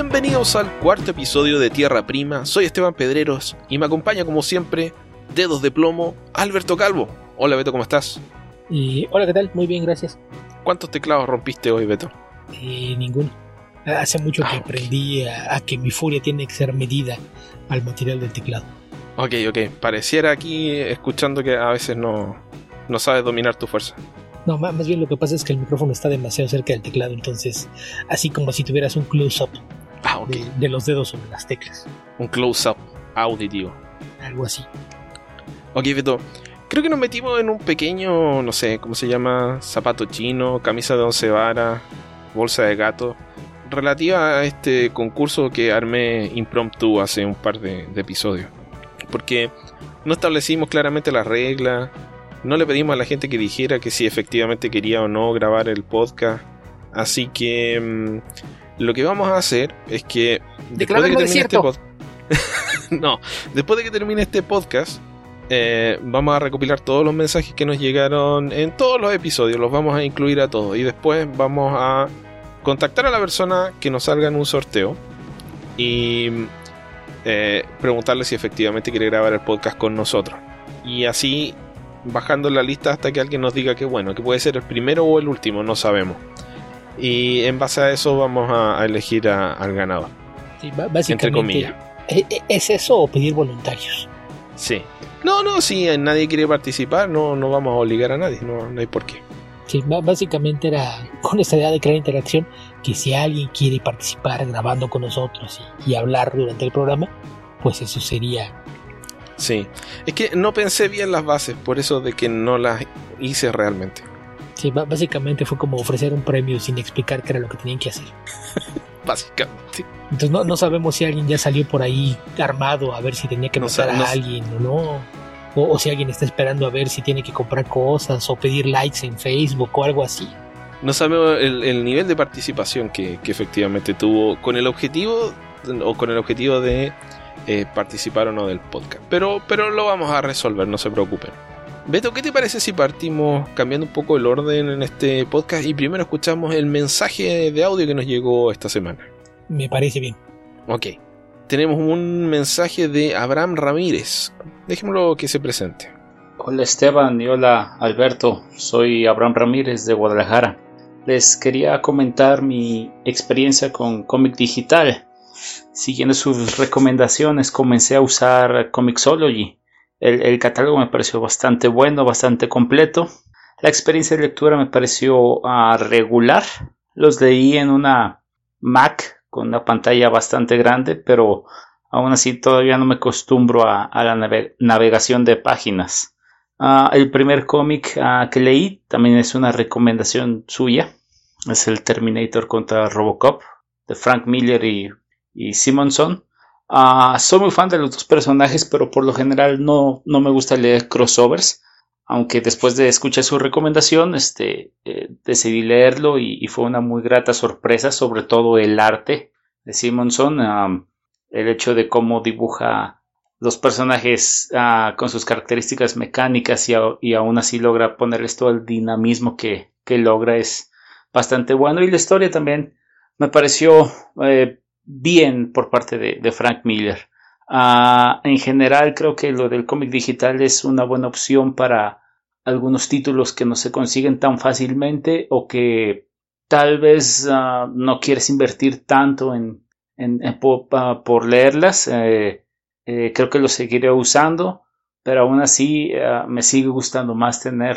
Bienvenidos al cuarto episodio de Tierra Prima. Soy Esteban Pedreros y me acompaña como siempre, dedos de plomo, Alberto Calvo. Hola Beto, ¿cómo estás? Y, hola, ¿qué tal? Muy bien, gracias. ¿Cuántos teclados rompiste hoy, Beto? Eh, ninguno. Hace mucho que aprendí a, que mi furia tiene que ser medida al material del teclado. Ok, ok. Pareciera aquí escuchando que a veces no, no sabes dominar tu fuerza. No, más bien lo que pasa es que el micrófono está demasiado cerca del teclado, entonces, así como si tuvieras un close-up ah, okay. de, los dedos sobre las teclas. Un close-up auditivo. Algo así. Ok, Beto. Creo que nos metimos en un pequeño, no sé, ¿cómo se llama? Zapato chino, camisa de once varas, bolsa de gato. Relativa a este concurso que armé impromptu hace un par de, de episodios. Porque no establecimos claramente las reglas, no le pedimos a la gente que dijera que si efectivamente quería o no grabar el podcast. Así que mm, lo que vamos a hacer es que después de que termine este podcast. no, después de que termine este podcast, eh, vamos a recopilar todos los mensajes que nos llegaron en todos los episodios, los vamos a incluir a todos y después vamos a contactar a la persona que nos salga en un sorteo y eh, preguntarle si efectivamente quiere grabar el podcast con nosotros. Y así bajando la lista hasta que alguien nos diga que bueno, que puede ser el primero o el último, no sabemos. Y en base a eso vamos a, elegir al ganador. Sí, básicamente, entre comillas. ¿e, e, ¿Es eso o pedir voluntarios? Sí. No, no, si nadie quiere participar, no, no vamos a obligar a nadie, no, no hay por qué. Sí, básicamente era con esta idea de crear interacción, que si alguien quiere participar grabando con nosotros y hablar durante el programa, pues eso sería Sí, es que no pensé bien las bases, por eso de que no las hice realmente. Sí, básicamente fue como ofrecer un premio sin explicar qué era lo que tenían que hacer. básicamente. Entonces no, no, sabemos si alguien ya salió por ahí armado a ver si tenía que matar a alguien o no. O, si alguien está esperando a ver si tiene que comprar cosas o pedir likes en Facebook o algo así. No sabemos el, nivel de participación que, que efectivamente tuvo con el objetivo o con el objetivo de eh, participar o no del podcast. Pero, pero lo vamos a resolver, no se preocupen. Beto, ¿qué te parece si partimos cambiando un poco el orden en este podcast y primero escuchamos el mensaje de audio que nos llegó esta semana? Me parece bien. Ok. Tenemos un mensaje de Abraham Ramírez. Dejémoslo que se presente. Hola Esteban y hola Alberto. Soy Abraham Ramírez de Guadalajara. Les quería comentar mi experiencia con cómic digital siguiendo sus recomendaciones, comencé a usar Comixology. El, catálogo me pareció bastante bueno, bastante completo. La experiencia de lectura me pareció ah, regular. Los leí en una Mac con una pantalla bastante grande, pero aún así todavía no me acostumbro a, la navegación de páginas. Ah, el primer cómic ah, que leí también es una recomendación suya. Es el Terminator contra Robocop de Frank Miller y y Simonson. Ah, soy muy fan de los dos personajes, pero por lo general no, no me gusta leer crossovers. Aunque después de escuchar su recomendación, este, eh, decidí leerlo y, fue una muy grata sorpresa, sobre todo el arte de Simonson, el hecho de cómo dibuja los personajes ah, con sus características mecánicas y, aún así logra ponerles todo el dinamismo que, logra es bastante bueno. Y la historia también me pareció eh, bien por parte de, Frank Miller. Ah, en general creo que lo del cómic digital es una buena opción para algunos títulos que no se consiguen tan fácilmente o que tal vez ah, no quieres invertir tanto en, ah, por, leerlas. Eh, eh, creo que lo seguiré usando, pero aún así me sigue gustando más tener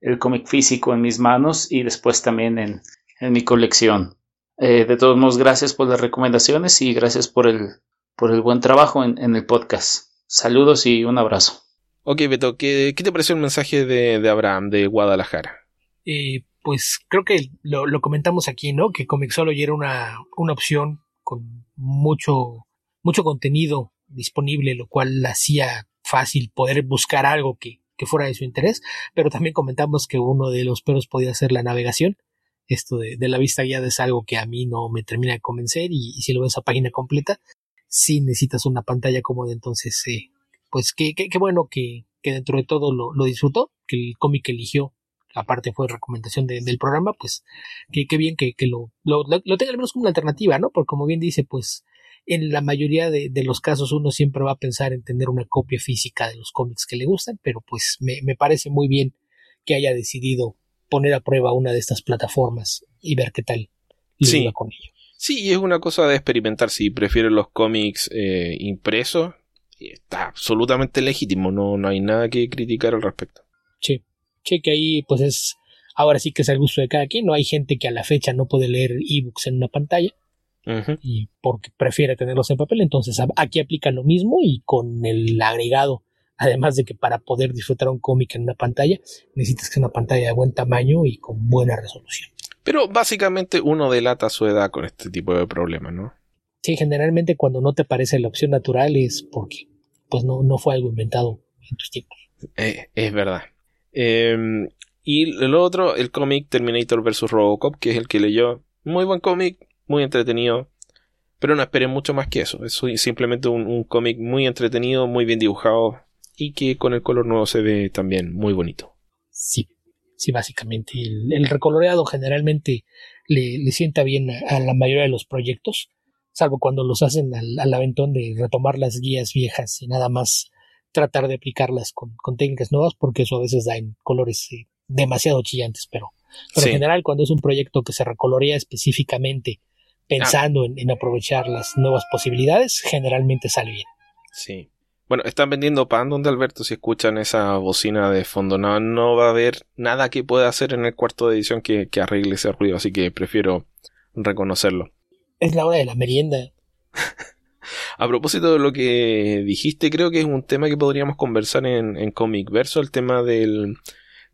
el cómic físico en mis manos y después también en mi colección. Eh, de todos modos, gracias por las recomendaciones y gracias por el, por el buen trabajo en, el podcast. Saludos y un abrazo. Ok, Beto, ¿qué, te pareció el mensaje de, Abraham de Guadalajara? Eh, pues creo que lo, comentamos aquí, ¿no? Que Comixology era una, una opción con mucho, mucho contenido disponible, lo cual hacía fácil poder buscar algo que, que fuera de su interés, pero también comentamos que uno de los peros podía ser la navegación esto de, la vista guiada es algo que a mí no me termina de convencer y, si lo ves a página completa, sí necesitas una pantalla cómoda, entonces, eh, pues qué, bueno que, dentro de todo lo, disfrutó, que el cómic que eligió aparte fue recomendación del programa, pues qué bien que, lo, tenga al menos como una alternativa, ¿no? Porque como bien dice, pues en la mayoría de, los casos uno siempre va a pensar en tener una copia física de los cómics que le gustan, pero pues me parece muy bien que haya decidido poner a prueba una de estas plataformas y ver qué tal sí. con ello. Sí, y es una cosa de experimentar. Si prefieren los cómics eh, impresos, está absolutamente legítimo. No, no hay nada que criticar al respecto. Sí, sí, que ahí pues es. Ahora sí que es el gusto de cada quien. No hay gente que a la fecha no puede leer ebooks en una pantalla. Y porque prefiere tenerlos en papel. Entonces aquí aplica lo mismo y con el agregado Además de que para poder disfrutar un cómic en una pantalla, necesitas que sea una pantalla de buen tamaño y con buena resolución. Pero básicamente uno delata su edad con este tipo de problemas, ¿no? Sí, generalmente cuando no te parece la opción natural es porque pues no, no fue algo inventado en tus tiempos. Eh, es verdad. Em, y lo otro, el cómic Terminator vs. Robocop, que es el que leyó. Muy buen cómic, muy entretenido. Pero no esperen mucho más que eso. Es simplemente un cómic muy entretenido, muy bien dibujado, y que con el color nuevo se ve también muy bonito. Sí, sí, básicamente. El, recoloreado generalmente le, sienta bien a, la mayoría de los proyectos, salvo cuando los hacen al, aventón de retomar las guías viejas y nada más tratar de aplicarlas con, técnicas nuevas, porque eso a veces da en colores eh, demasiado chillantes, pero, en general cuando es un proyecto que se recolorea específicamente pensando en, en aprovechar las nuevas posibilidades, generalmente sale bien. Sí, bueno, están vendiendo pan donde Alberto, si escuchan esa bocina de fondo, no, no va a haber nada que pueda hacer en el cuarto de edición que, arregle ese ruido, así que prefiero reconocerlo. Es la hora de la merienda. a propósito de lo que dijiste, creo que es un tema que podríamos conversar en, en Comic Verso, el tema del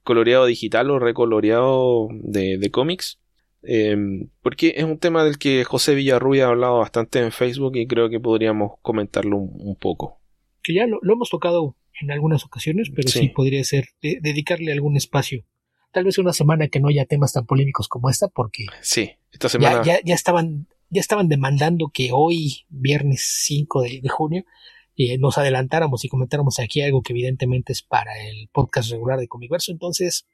coloreado digital o recoloreado de, cómics. Em, porque es un tema del que José Villarrubia ha hablado bastante en Facebook y creo que podríamos comentarlo un poco que ya lo, hemos tocado en algunas ocasiones, pero sí, podría ser dedicarle algún espacio. Tal vez una semana que no haya temas tan polémicos como esta, porque sí, esta semana ya, ya, estaban ya estaban demandando que hoy, viernes 5 de, junio, eh, nos adelantáramos y comentáramos aquí algo que evidentemente es para el podcast regular de Comiverso. Entonces,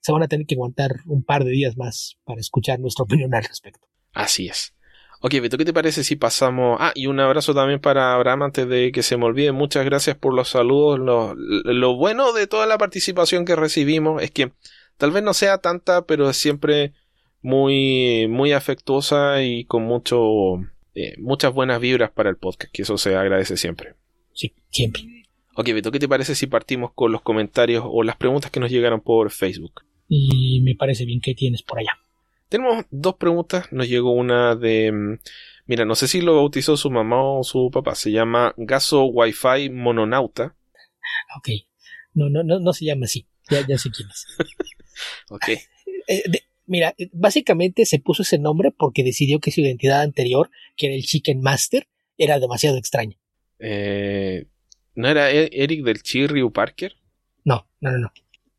se van a tener que aguantar un par de días más para escuchar nuestra opinión al respecto. Así es. Ok, Beto, ¿qué te parece si pasamos? Ah, y un abrazo también para Abraham antes de que se me olvide. Muchas gracias por los saludos. Lo, bueno de toda la participación que recibimos es que tal vez no sea tanta, pero es siempre muy, muy afectuosa y con mucho, eh, muchas buenas vibras para el podcast, que eso se agradece siempre. Sí, siempre. Ok, Beto, ¿qué te parece si partimos con los comentarios o las preguntas que nos llegaron por Facebook? Y me parece bien que tienes por allá. Tenemos dos preguntas. Nos llegó una de. Mm, mira, no sé si lo bautizó su mamá o su papá. Se llama Gaso Wi-Fi Mononauta. Ok. No, no, no, no se llama así. Ya, ya sé quién es. ok. Eh, mira, eh, básicamente se puso ese nombre porque decidió que su identidad anterior, que era el Chicken Master, era demasiado extraña. Eh, ¿No era e-, Eric del Chirriu Parker? No, no, no, no.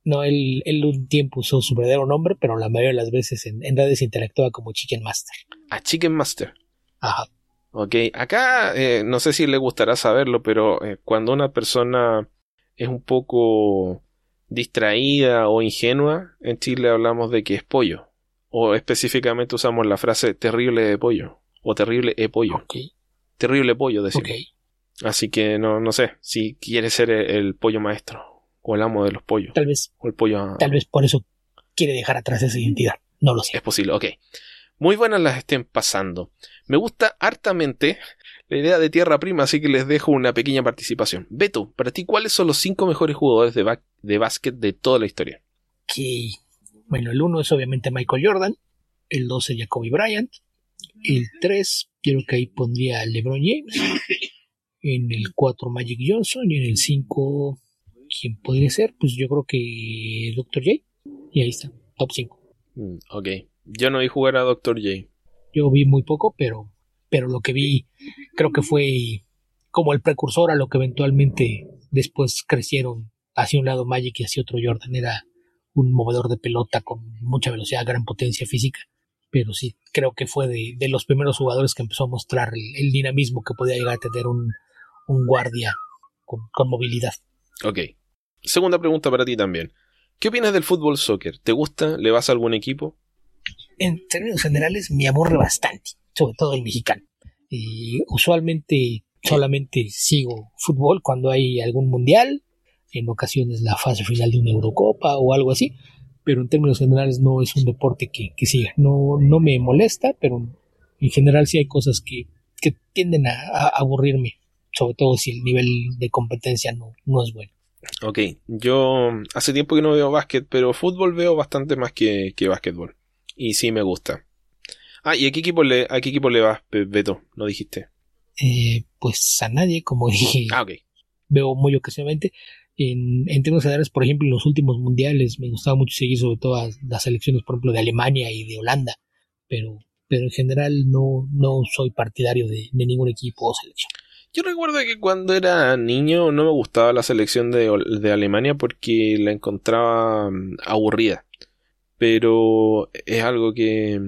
No, él, él, un tiempo usó su verdadero nombre, pero la mayoría de las veces en, redes interactuaba como Chicken Master. Ah, Chicken Master. Ajá. Ok, acá eh, no sé si le gustará saberlo, pero eh, cuando una persona es un poco distraída o ingenua, en Chile hablamos de que es pollo. O específicamente usamos la frase terrible de pollo. O terrible e pollo. Okay. Terrible pollo, decimos. Okay. Así que no, no sé si quiere ser el pollo maestro o el amo de los pollos. Tal vez. O el pollo. Tal vez por eso quiere dejar atrás esa identidad. No lo sé. Es posible, ok. Muy buenas las estén pasando. Me gusta hartamente la idea de Tierra Prima, así que les dejo una pequeña participación. Beto, para ti, ¿cuáles son los cinco mejores jugadores de, de básquet de toda la historia? Que, bueno, el uno es obviamente Michael Jordan, el dos sería Kobe Bryant, el tres, creo que ahí pondría LeBron James, en el cuatro Magic Johnson y en el cinco ¿quién podría ser? Pues yo creo que Dr. J. Y ahí está, top 5. Mm, ok. Yo no vi jugar a Dr. J. Yo vi muy poco, pero, pero lo que vi creo que fue como el precursor a lo que eventualmente después crecieron hacia un lado Magic y hacia otro Jordan. Era un movedor de pelota con mucha velocidad, gran potencia física. Pero sí, creo que fue de, los primeros jugadores que empezó a mostrar el, dinamismo que podía llegar a tener un, guardia con, con movilidad. Ok. Segunda pregunta para ti también. ¿Qué opinas del fútbol soccer? ¿Te gusta? ¿Le vas a algún equipo? En términos generales me aburre bastante, sobre todo el mexicano. Y usualmente solamente sigo fútbol cuando hay algún mundial, en ocasiones la fase final de una Eurocopa o algo así, pero en términos generales no es un deporte que, que siga. No, no me molesta, pero en general sí hay cosas que, que tienden a, aburrirme, sobre todo si el nivel de competencia no, no es bueno. Ok, yo hace tiempo que no veo básquet, pero fútbol veo bastante más que, que básquetbol. Y sí me gusta. Ah, ¿y a qué equipo le, a qué equipo le vas, Beto? ¿No dijiste? Eh, pues a nadie, como dije. Ah, ok. Veo muy ocasionalmente. En, en términos generales, por ejemplo, en los últimos mundiales me gustaba mucho seguir sobre todo las selecciones, por ejemplo, de Alemania y de Holanda. Pero, pero en general no, no soy partidario de, de ningún equipo o selección. Yo recuerdo que cuando era niño no me gustaba la selección de, de Alemania porque la encontraba mm, aburrida. Pero es algo que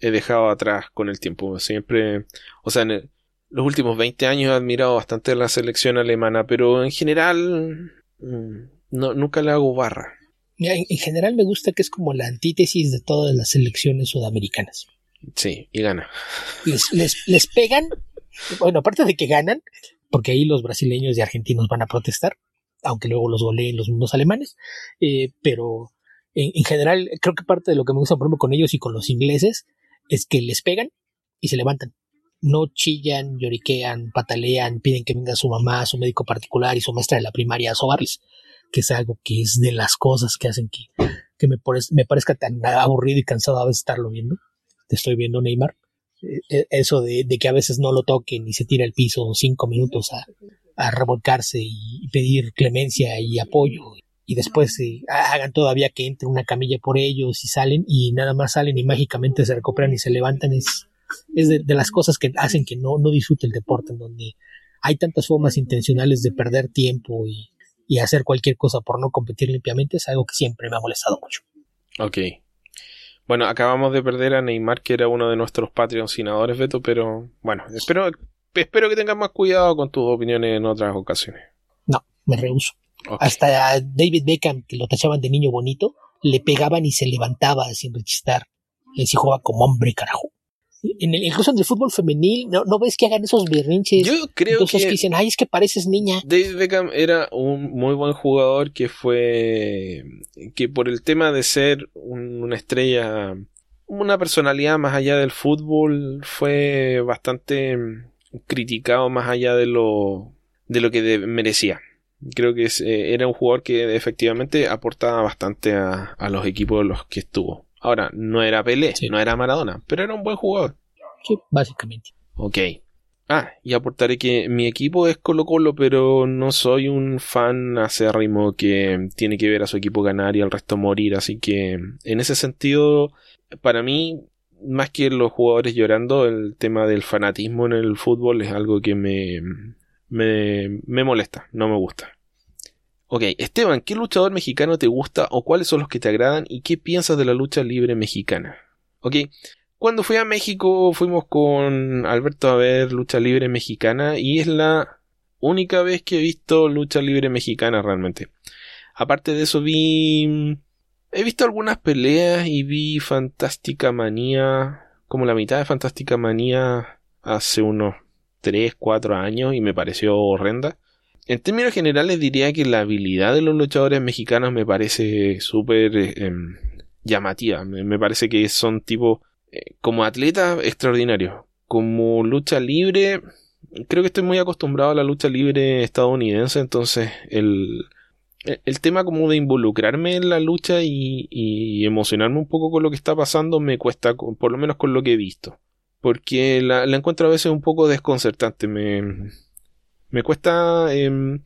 he dejado atrás con el tiempo. Siempre, o sea, en los últimos 20 años he admirado bastante la selección alemana, pero en general mm, no, nunca le hago barra. En, en general me gusta que es como la antítesis de todas las selecciones sudamericanas. Sí, y gana. Les, les, les pegan bueno, aparte de que ganan, porque ahí los brasileños y argentinos van a protestar, aunque luego los goleen los mismos alemanes, eh, pero en, general creo que parte de lo que me gusta, por ejemplo, con ellos y con los ingleses es que les pegan y se levantan. No chillan, lloriquean, patalean, piden que venga su mamá, su médico particular y su maestra de la primaria a sobarles, que es algo que es de las cosas que hacen que, que me, me parezca tan aburrido y cansado a veces estarlo viendo. Te estoy viendo, Neymar. Eh, eso de, que a veces no lo toquen y se tira al piso cinco minutos a, revolcarse y pedir clemencia y apoyo y después hagan todavía que entre una camilla por ellos y salen y nada más salen y mágicamente se recuperan y se levantan es, es de, las cosas que hacen que no, no disfrute el deporte en donde hay tantas formas intencionales de perder tiempo y, y hacer cualquier cosa por no competir limpiamente es algo que siempre me ha molestado mucho. Ok, bueno, acabamos de perder a Neymar, que era uno de nuestros patrocinadores, Beto, pero bueno, espero, espero que tengas más cuidado con tus opiniones en otras ocasiones. No, me rehuso. Hasta David Beckham, que lo tachaban de niño bonito, le pegaban y se levantaba sin rechistar. Él sí jugaba como hombre, carajo en el, incluso en el fútbol femenil, ¿no, ¿no ves que hagan esos berrinches? Yo creo que, dicen, ay, es que pareces niña. David Beckham era un muy buen jugador que fue, que por el tema de ser una estrella, una personalidad más allá del fútbol, fue bastante criticado más allá de lo, de lo que merecía. Creo que eh, era un jugador que efectivamente aportaba bastante a, a los equipos en los que estuvo. Ahora, no era Pelé, no era Maradona, pero era un buen jugador. Sí, básicamente. Ok. Ah, y aportaré que mi equipo es Colo Colo, pero no soy un fan acérrimo que tiene que ver a su equipo ganar y al resto morir, así que en ese sentido, para mí, más que los jugadores llorando, el tema del fanatismo en el fútbol es algo que me, me, me molesta, no me gusta. Ok, Esteban, ¿qué luchador mexicano te gusta o cuáles son los que te agradan y qué piensas de la lucha libre mexicana? Ok, cuando fui a México fuimos con Alberto a ver lucha libre mexicana y es la única vez que he visto lucha libre mexicana realmente. Aparte de eso vi... He visto algunas peleas y vi Fantástica Manía, como la mitad de Fantástica Manía hace unos 3, 4 años y me pareció horrenda. En términos generales diría que la habilidad de los luchadores mexicanos me parece súper eh, em, llamativa. Me, parece que son tipo eh, como atletas extraordinarios. Como lucha libre, creo que estoy muy acostumbrado a la lucha libre estadounidense, entonces el, el tema como de involucrarme en la lucha y, emocionarme un poco con lo que está pasando me cuesta, por lo menos con lo que he visto. Porque la, la encuentro a veces un poco desconcertante. Me, me cuesta, em,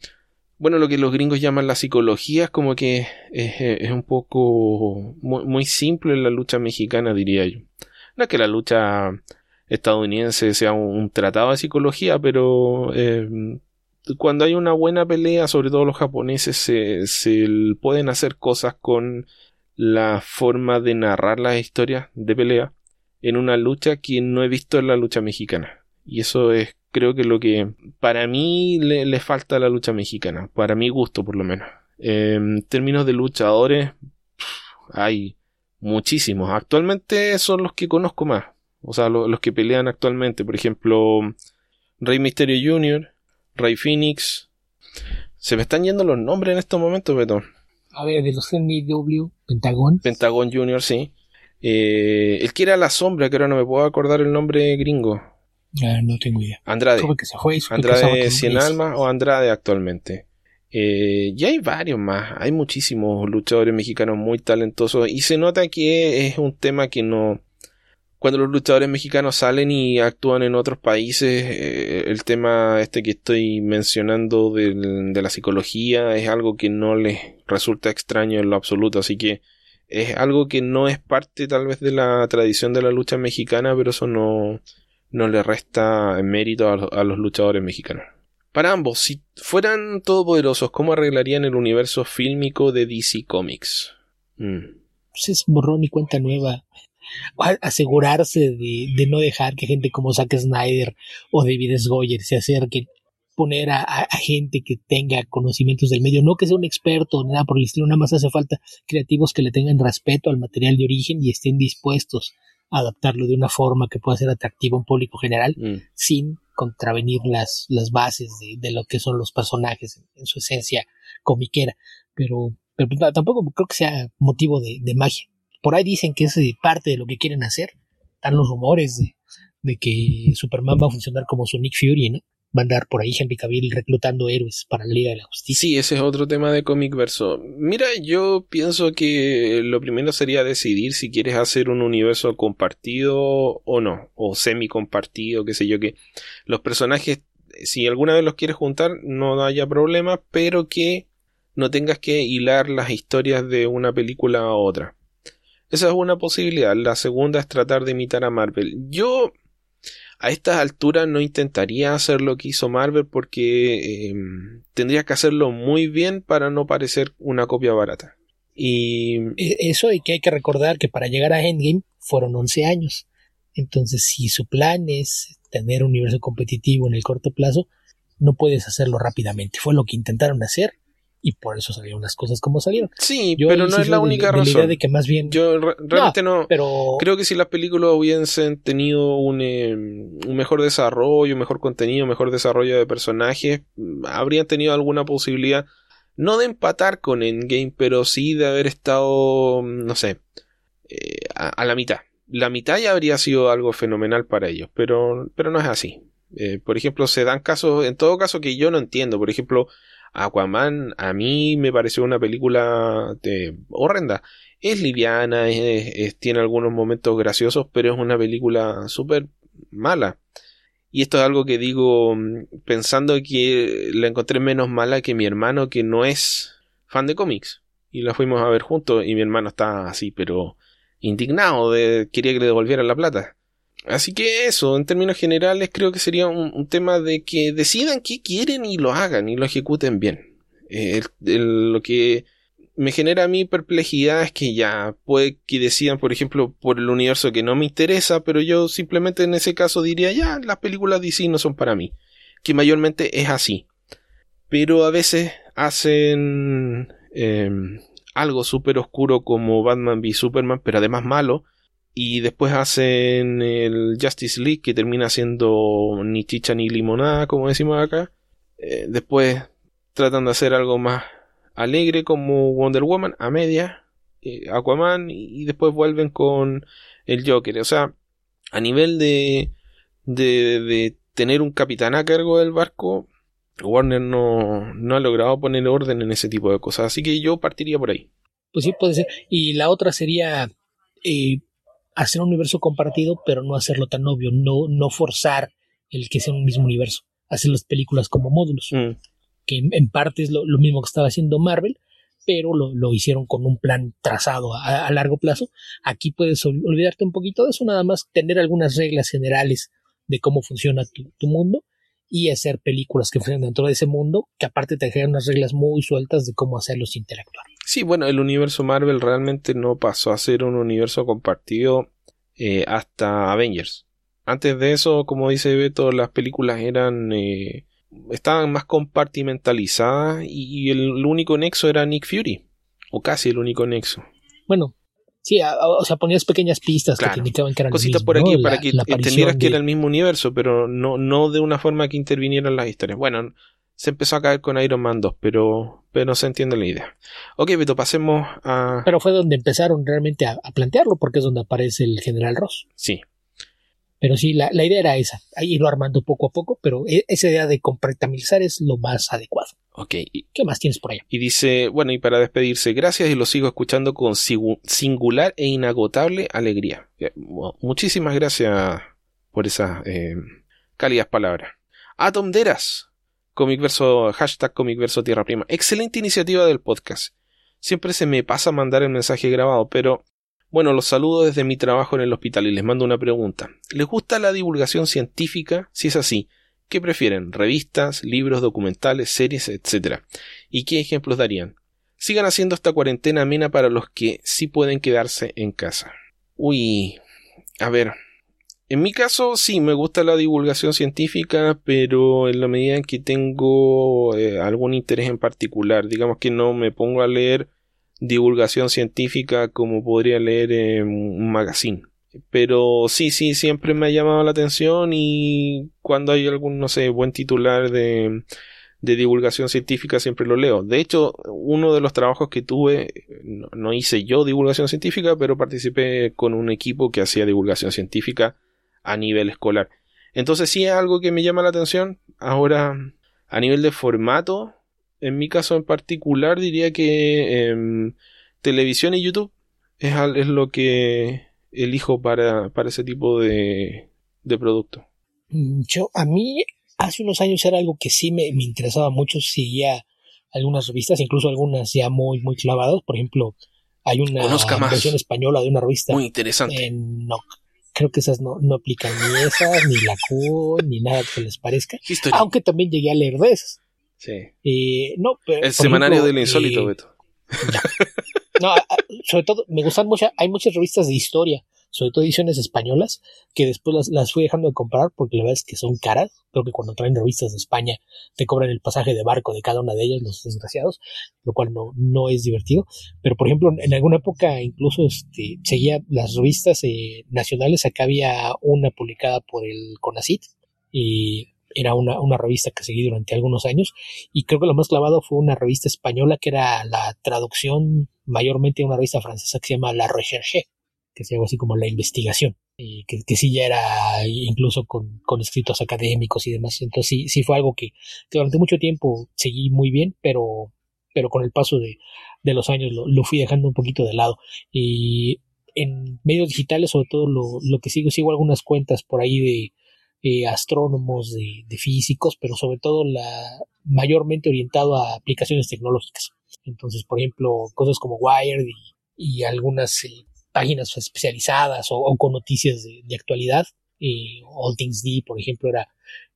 bueno, lo que los gringos llaman la psicología es como que es, un poco muy, simple en la lucha mexicana, diría yo. No es que la lucha estadounidense sea un, tratado de psicología, pero em, cuando hay una buena pelea, sobre todo los japoneses, se, se pueden hacer cosas con la forma de narrar las historias de pelea en una lucha que no he visto en la lucha mexicana. Y eso es creo que lo que para mí le, falta a la lucha mexicana, para mi gusto por lo menos. En términos de luchadores, hay muchísimos. Actualmente son los que conozco más. O sea, los que pelean actualmente. Por ejemplo, Rey Mysterio Jr., Rey Phoenix. Se me están yendo los nombres en estos momentos, Beto. A ver, de los NW, Pentagon. Pentagon Jr., sí. Eh, el que era la sombra, que ahora no me puedo acordar el nombre gringo. Ah, no tengo idea. Andrade. que se fue? Andrade Cien Almas o Andrade actualmente. Eh, y hay varios más, hay muchísimos luchadores mexicanos muy talentosos y se nota que es un tema que no... Cuando los luchadores mexicanos salen y actúan en otros países, eh, el tema este que estoy mencionando de la psicología es algo que no les resulta extraño en lo absoluto, así que es algo que no es parte tal vez de la tradición de la lucha mexicana, pero eso no, no le resta mérito a, los luchadores mexicanos. Para ambos, si fueran todopoderosos, ¿cómo arreglarían el universo fílmico de DC Comics? Mm. Es borrón y cuenta nueva. Asegurarse de, no dejar que gente como Zack Snyder o David S. Goyer se acerquen. Poner a, gente que tenga conocimientos del medio, no que sea un experto, nada por el estilo, nada más hace falta creativos que le tengan respeto al material de origen y estén dispuestos adaptarlo de una forma que pueda ser atractiva a un público general mm. sin contravenir las, las bases de, lo que son los personajes en, su esencia comiquera. Pero, pero, tampoco creo que sea motivo de, magia. Por ahí dicen que es parte de lo que quieren hacer. Están los rumores de, de que Superman va a funcionar como su Nick Fury, ¿no? Va a andar por ahí Henry Cavill reclutando héroes para la Liga de la Justicia. Sí, ese es otro tema de cómic verso. Mira, yo pienso que lo primero sería decidir si quieres hacer un universo compartido o no, o semi compartido, qué sé yo, que los personajes, si alguna vez los quieres juntar, no haya problema, pero que no tengas que hilar las historias de una película a otra. Esa es una posibilidad. La segunda es tratar de imitar a Marvel. Yo a estas alturas no intentaría hacer lo que hizo Marvel porque em, tendría que hacerlo muy bien para no parecer una copia barata. Y e, eso y que hay que recordar que para llegar a Endgame fueron 11 años. Entonces, si su plan es tener un universo competitivo en el corto plazo, no puedes hacerlo rápidamente. Fue lo que intentaron hacer y por eso salieron las cosas como salieron. Sí, pero no es la única razón. De que más bien... Yo realmente no, pero... creo que si las películas hubiesen tenido un, eh, un, mejor desarrollo, mejor contenido, mejor desarrollo de personajes, habrían tenido alguna posibilidad, no de empatar con Endgame, pero sí de haber estado, no sé, eh, a, la mitad. La mitad ya habría sido algo fenomenal para ellos, pero, pero no es así. Eh, por ejemplo, se dan casos, en todo caso que yo no entiendo, por ejemplo, Aquaman a mí me pareció una película de, horrenda. Es liviana, tiene algunos momentos graciosos, pero es una película súper mala. Y esto es algo que digo mm, pensando que la encontré menos mala que mi hermano que no es fan de cómics. Y la fuimos a ver juntos y mi hermano está así, pero indignado, de, quería que le devolvieran la plata. Así que eso, en términos generales, creo que sería un, tema de que decidan qué quieren y lo hagan y lo ejecuten bien. Eh, lo que me genera a mí perplejidad es que ya puede que decidan, por ejemplo, por el universo que no me interesa, pero yo simplemente en ese caso diría, ya, las películas DC no son para mí. Que mayormente es así. Pero a veces hacen em, algo súper oscuro como Batman v Superman, pero además malo y después hacen el Justice League que termina siendo ni chicha ni limonada como decimos acá. Eh, después tratan de hacer algo más alegre como Wonder Woman a media eh, Aquaman y después vuelven con el Joker. O sea a nivel de de, de tener un capitán a cargo del barco Warner no, no ha logrado poner orden en ese tipo de cosas. Así que yo partiría por ahí. Pues sí puede ser. Y la otra sería eh, hacer un universo compartido, pero no hacerlo tan obvio, no, no forzar el que sea un mismo universo, hacer las películas como módulos, mm. que en, parte es lo, mismo que estaba haciendo Marvel, pero lo, hicieron con un plan trazado a, largo plazo. Aquí puedes olvidarte un poquito de eso, nada más tener algunas reglas generales de cómo funciona tu, mundo y hacer películas que funcionen dentro de ese mundo, que aparte te generan unas reglas muy sueltas de cómo hacerlos interactuar. Sí, bueno, el universo Marvel realmente no pasó a ser un universo compartido eh, hasta Avengers. Antes de eso, como dice Beto, las películas eran eh, estaban más compartimentalizadas y, el único nexo era Nick Fury, o casi el único nexo. Bueno, sí, o sea, ponías pequeñas pistas que indicaban que eran Cositas por aquí para que entendieras que era el mismo universo, pero no, no de una forma que intervinieran las historias. Bueno, se empezó a caer con Iron Man 2, pero, pero se entiende la idea. Ok, Beto, pasemos a... Pero fue donde empezaron realmente a, plantearlo, porque es donde aparece el General Ross. Sí. Pero sí, la, idea era esa, irlo armando poco a poco, pero e, esa idea de compartimentalizar es lo más adecuado. Ok. ¿Qué más tienes por allá? Y dice, bueno, y para despedirse, gracias y lo sigo escuchando con singular e inagotable alegría. Muchísimas gracias por esas eh, cálidas palabras. Atom Deras, Comicverso, hashtag Comicverso Tierra Prima. Excelente iniciativa del podcast. Siempre se me pasa mandar el mensaje grabado, pero bueno, los saludo desde mi trabajo en el hospital y les mando una pregunta. ¿Les gusta la divulgación científica? Si es así, ¿qué prefieren? ¿Revistas, libros, documentales, series, etcétera? ¿Y qué ejemplos darían? Sigan haciendo esta cuarentena amena para los que sí pueden quedarse en casa. Uy, a ver, en mi caso, sí, me gusta la divulgación científica, pero en la medida en que tengo eh, algún interés en particular, digamos que no me pongo a leer divulgación científica como podría leer en un magazine. Pero sí, sí, siempre me ha llamado la atención y cuando hay algún, no sé, buen titular de, de divulgación científica siempre lo leo. De hecho, uno de los trabajos que tuve, no hice yo divulgación científica, pero participé con un equipo que hacía divulgación científica a nivel escolar. Entonces sí es algo que me llama la atención. Ahora, a nivel de formato, en mi caso en particular diría que em, televisión y YouTube es, es, lo que elijo para, para ese tipo de, de producto. Mm, yo, a mí, hace unos años era algo que sí me, me interesaba mucho, seguía algunas revistas, incluso algunas ya muy, muy clavadas, por ejemplo, hay una versión española de una revista. Muy interesante creo que esas no, no aplican ni esas, ni la Q, ni nada que les parezca. Aunque también llegué a leer de esas. Sí. Eh, no, pero, El semanario del insólito, eh, Beto. No, sobre todo, me gustan mucho, hay muchas revistas de historia sobre todo ediciones españolas, que después las, fui dejando de comprar porque la verdad es que son caras. Creo que cuando traen revistas de España te cobran el pasaje de barco de cada una de ellas, los desgraciados, lo cual no, no es divertido. Pero por ejemplo, en alguna época incluso este, seguía las revistas eh, nacionales, acá había una publicada por el CONACIT y era una, una, revista que seguí durante algunos años y creo que lo más clavado fue una revista española que era la traducción mayormente de una revista francesa que se llama La Recherche que sea algo así como la investigación, que, que sí ya era incluso con, con, escritos académicos y demás. Entonces sí, sí fue algo que, que, durante mucho tiempo seguí muy bien, pero, pero con el paso de, de los años lo, lo, fui dejando un poquito de lado. Y en medios digitales, sobre todo lo, lo que sigo, sigo algunas cuentas por ahí de, eh, astrónomos, de, físicos, pero sobre todo la mayormente orientado a aplicaciones tecnológicas. Entonces, por ejemplo, cosas como Wired y, y algunas eh, páginas especializadas o, con noticias de, actualidad. y All Things D, por ejemplo, era,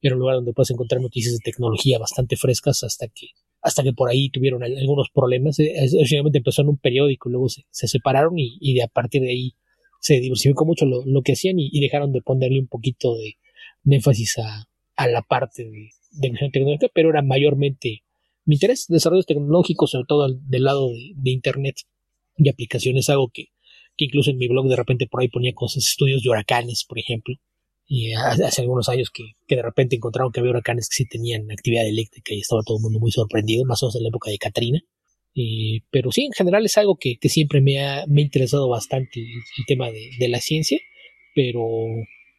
era un lugar donde puedes encontrar noticias de tecnología bastante frescas hasta que, hasta que por ahí tuvieron algunos problemas. Finalmente empezó en un periódico, luego se, separaron y, de a partir de ahí se diversificó mucho lo, lo que hacían y, dejaron de ponerle un poquito de, énfasis a, a, la parte de, de tecnológica, pero era mayormente mi interés, desarrollos tecnológicos, sobre todo del lado de Internet y aplicaciones, algo que, incluso en mi blog de repente por ahí ponía cosas, estudios de huracanes, por ejemplo. Y hace algunos años que, que, de repente encontraron que había huracanes que sí tenían actividad eléctrica y estaba todo el mundo muy sorprendido, más o menos en la época de Katrina. pero sí, en general es algo que, que siempre me ha, me ha, interesado bastante el, tema de, de, la ciencia, pero,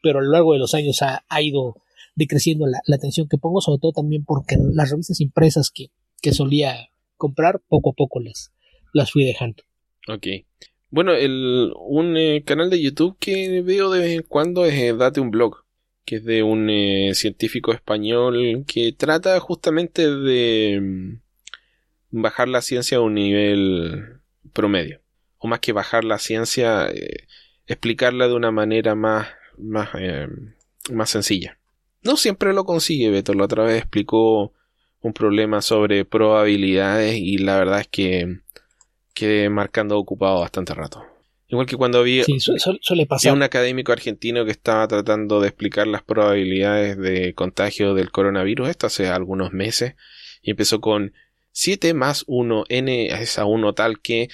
pero a lo largo de los años ha, ha ido decreciendo la, la, atención que pongo, sobre todo también porque las revistas impresas que, que solía comprar, poco a poco las, las fui dejando. Ok. Bueno, el, un eh, canal de YouTube que veo de vez en cuando es eh, Date un Blog, que es de un eh, científico español que trata justamente de mm, bajar la ciencia a un nivel promedio. O más que bajar la ciencia, explicarla de una manera más, más, más sencilla. No siempre lo consigue, Beto. La otra vez explicó un problema sobre probabilidades y la verdad es que quedé marcando ocupado bastante rato. Igual que cuando había, Sí, su- su- suele pasar. un académico argentino que estaba tratando de explicar las probabilidades de contagio del coronavirus, esto hace algunos meses, y empezó con 7 más 1, n es a 1 tal que...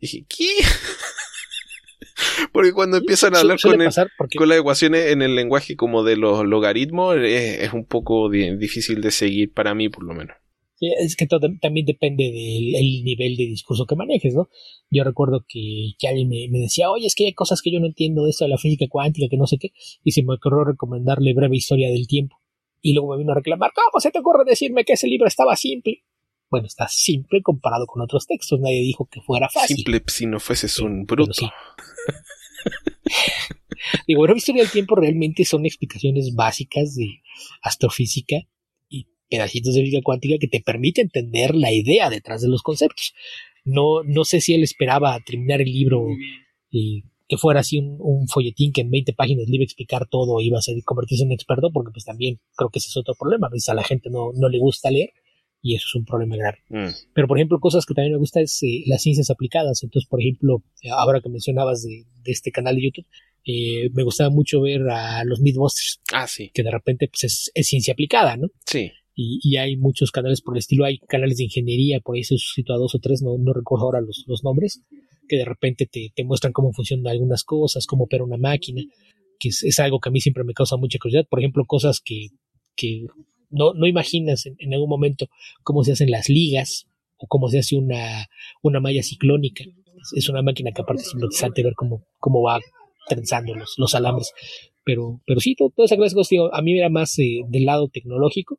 Y dije, ¿qué? Porque cuando empiezan a hablar con, el- porque con las ecuaciones en el lenguaje como de los logaritmos, es, es un poco di- difícil de seguir para mí, por lo menos. Es que todo también depende del el nivel de discurso que manejes, ¿no? Yo recuerdo que, que alguien me, me decía, oye, es que hay cosas que yo no entiendo de esto de la física cuántica, que no sé qué, y se me ocurrió recomendarle breve historia del tiempo. Y luego me vino a reclamar, ¿cómo se te ocurre decirme que ese libro estaba simple? Bueno, está simple comparado con otros textos, nadie dijo que fuera fácil. Simple si no fueses un bruto. sí. Digo, breve historia del tiempo realmente son explicaciones básicas de astrofísica pedacitos de física cuántica que te permiten entender la idea detrás de los conceptos. No, no sé si él esperaba terminar el libro y que fuera así un, un folletín que en 20 páginas le iba a explicar todo e iba a ser, convertirse en un experto, porque pues también creo que ese es otro problema. A la gente no, no le gusta leer y eso es un problema grave. Mm. Pero, por ejemplo, cosas que también me gusta es eh, las ciencias aplicadas. Entonces, por ejemplo, ahora que mencionabas de, de este canal de YouTube, eh, me gustaba mucho ver a los Mythbusters, Ah, sí, que de repente pues, es, es ciencia aplicada, ¿no? sí. Y, hay muchos canales por el estilo, hay canales de ingeniería, por ahí se suscitó a dos o tres, no, no recuerdo ahora los, los nombres, que de repente te, te muestran cómo funcionan algunas cosas, cómo opera una máquina, que es, es algo que a mí siempre me causa mucha curiosidad. Por ejemplo, cosas que, que no, no imaginas en, en algún momento cómo se hacen las ligas o cómo se hace una, una malla ciclónica. Es, una máquina que aparte es hipnotizante ver cómo, cómo va trenzando los, los alambres. Pero, pero sí, todo, toda esa clase de cosas, digo, a mí era más eh, del lado tecnológico,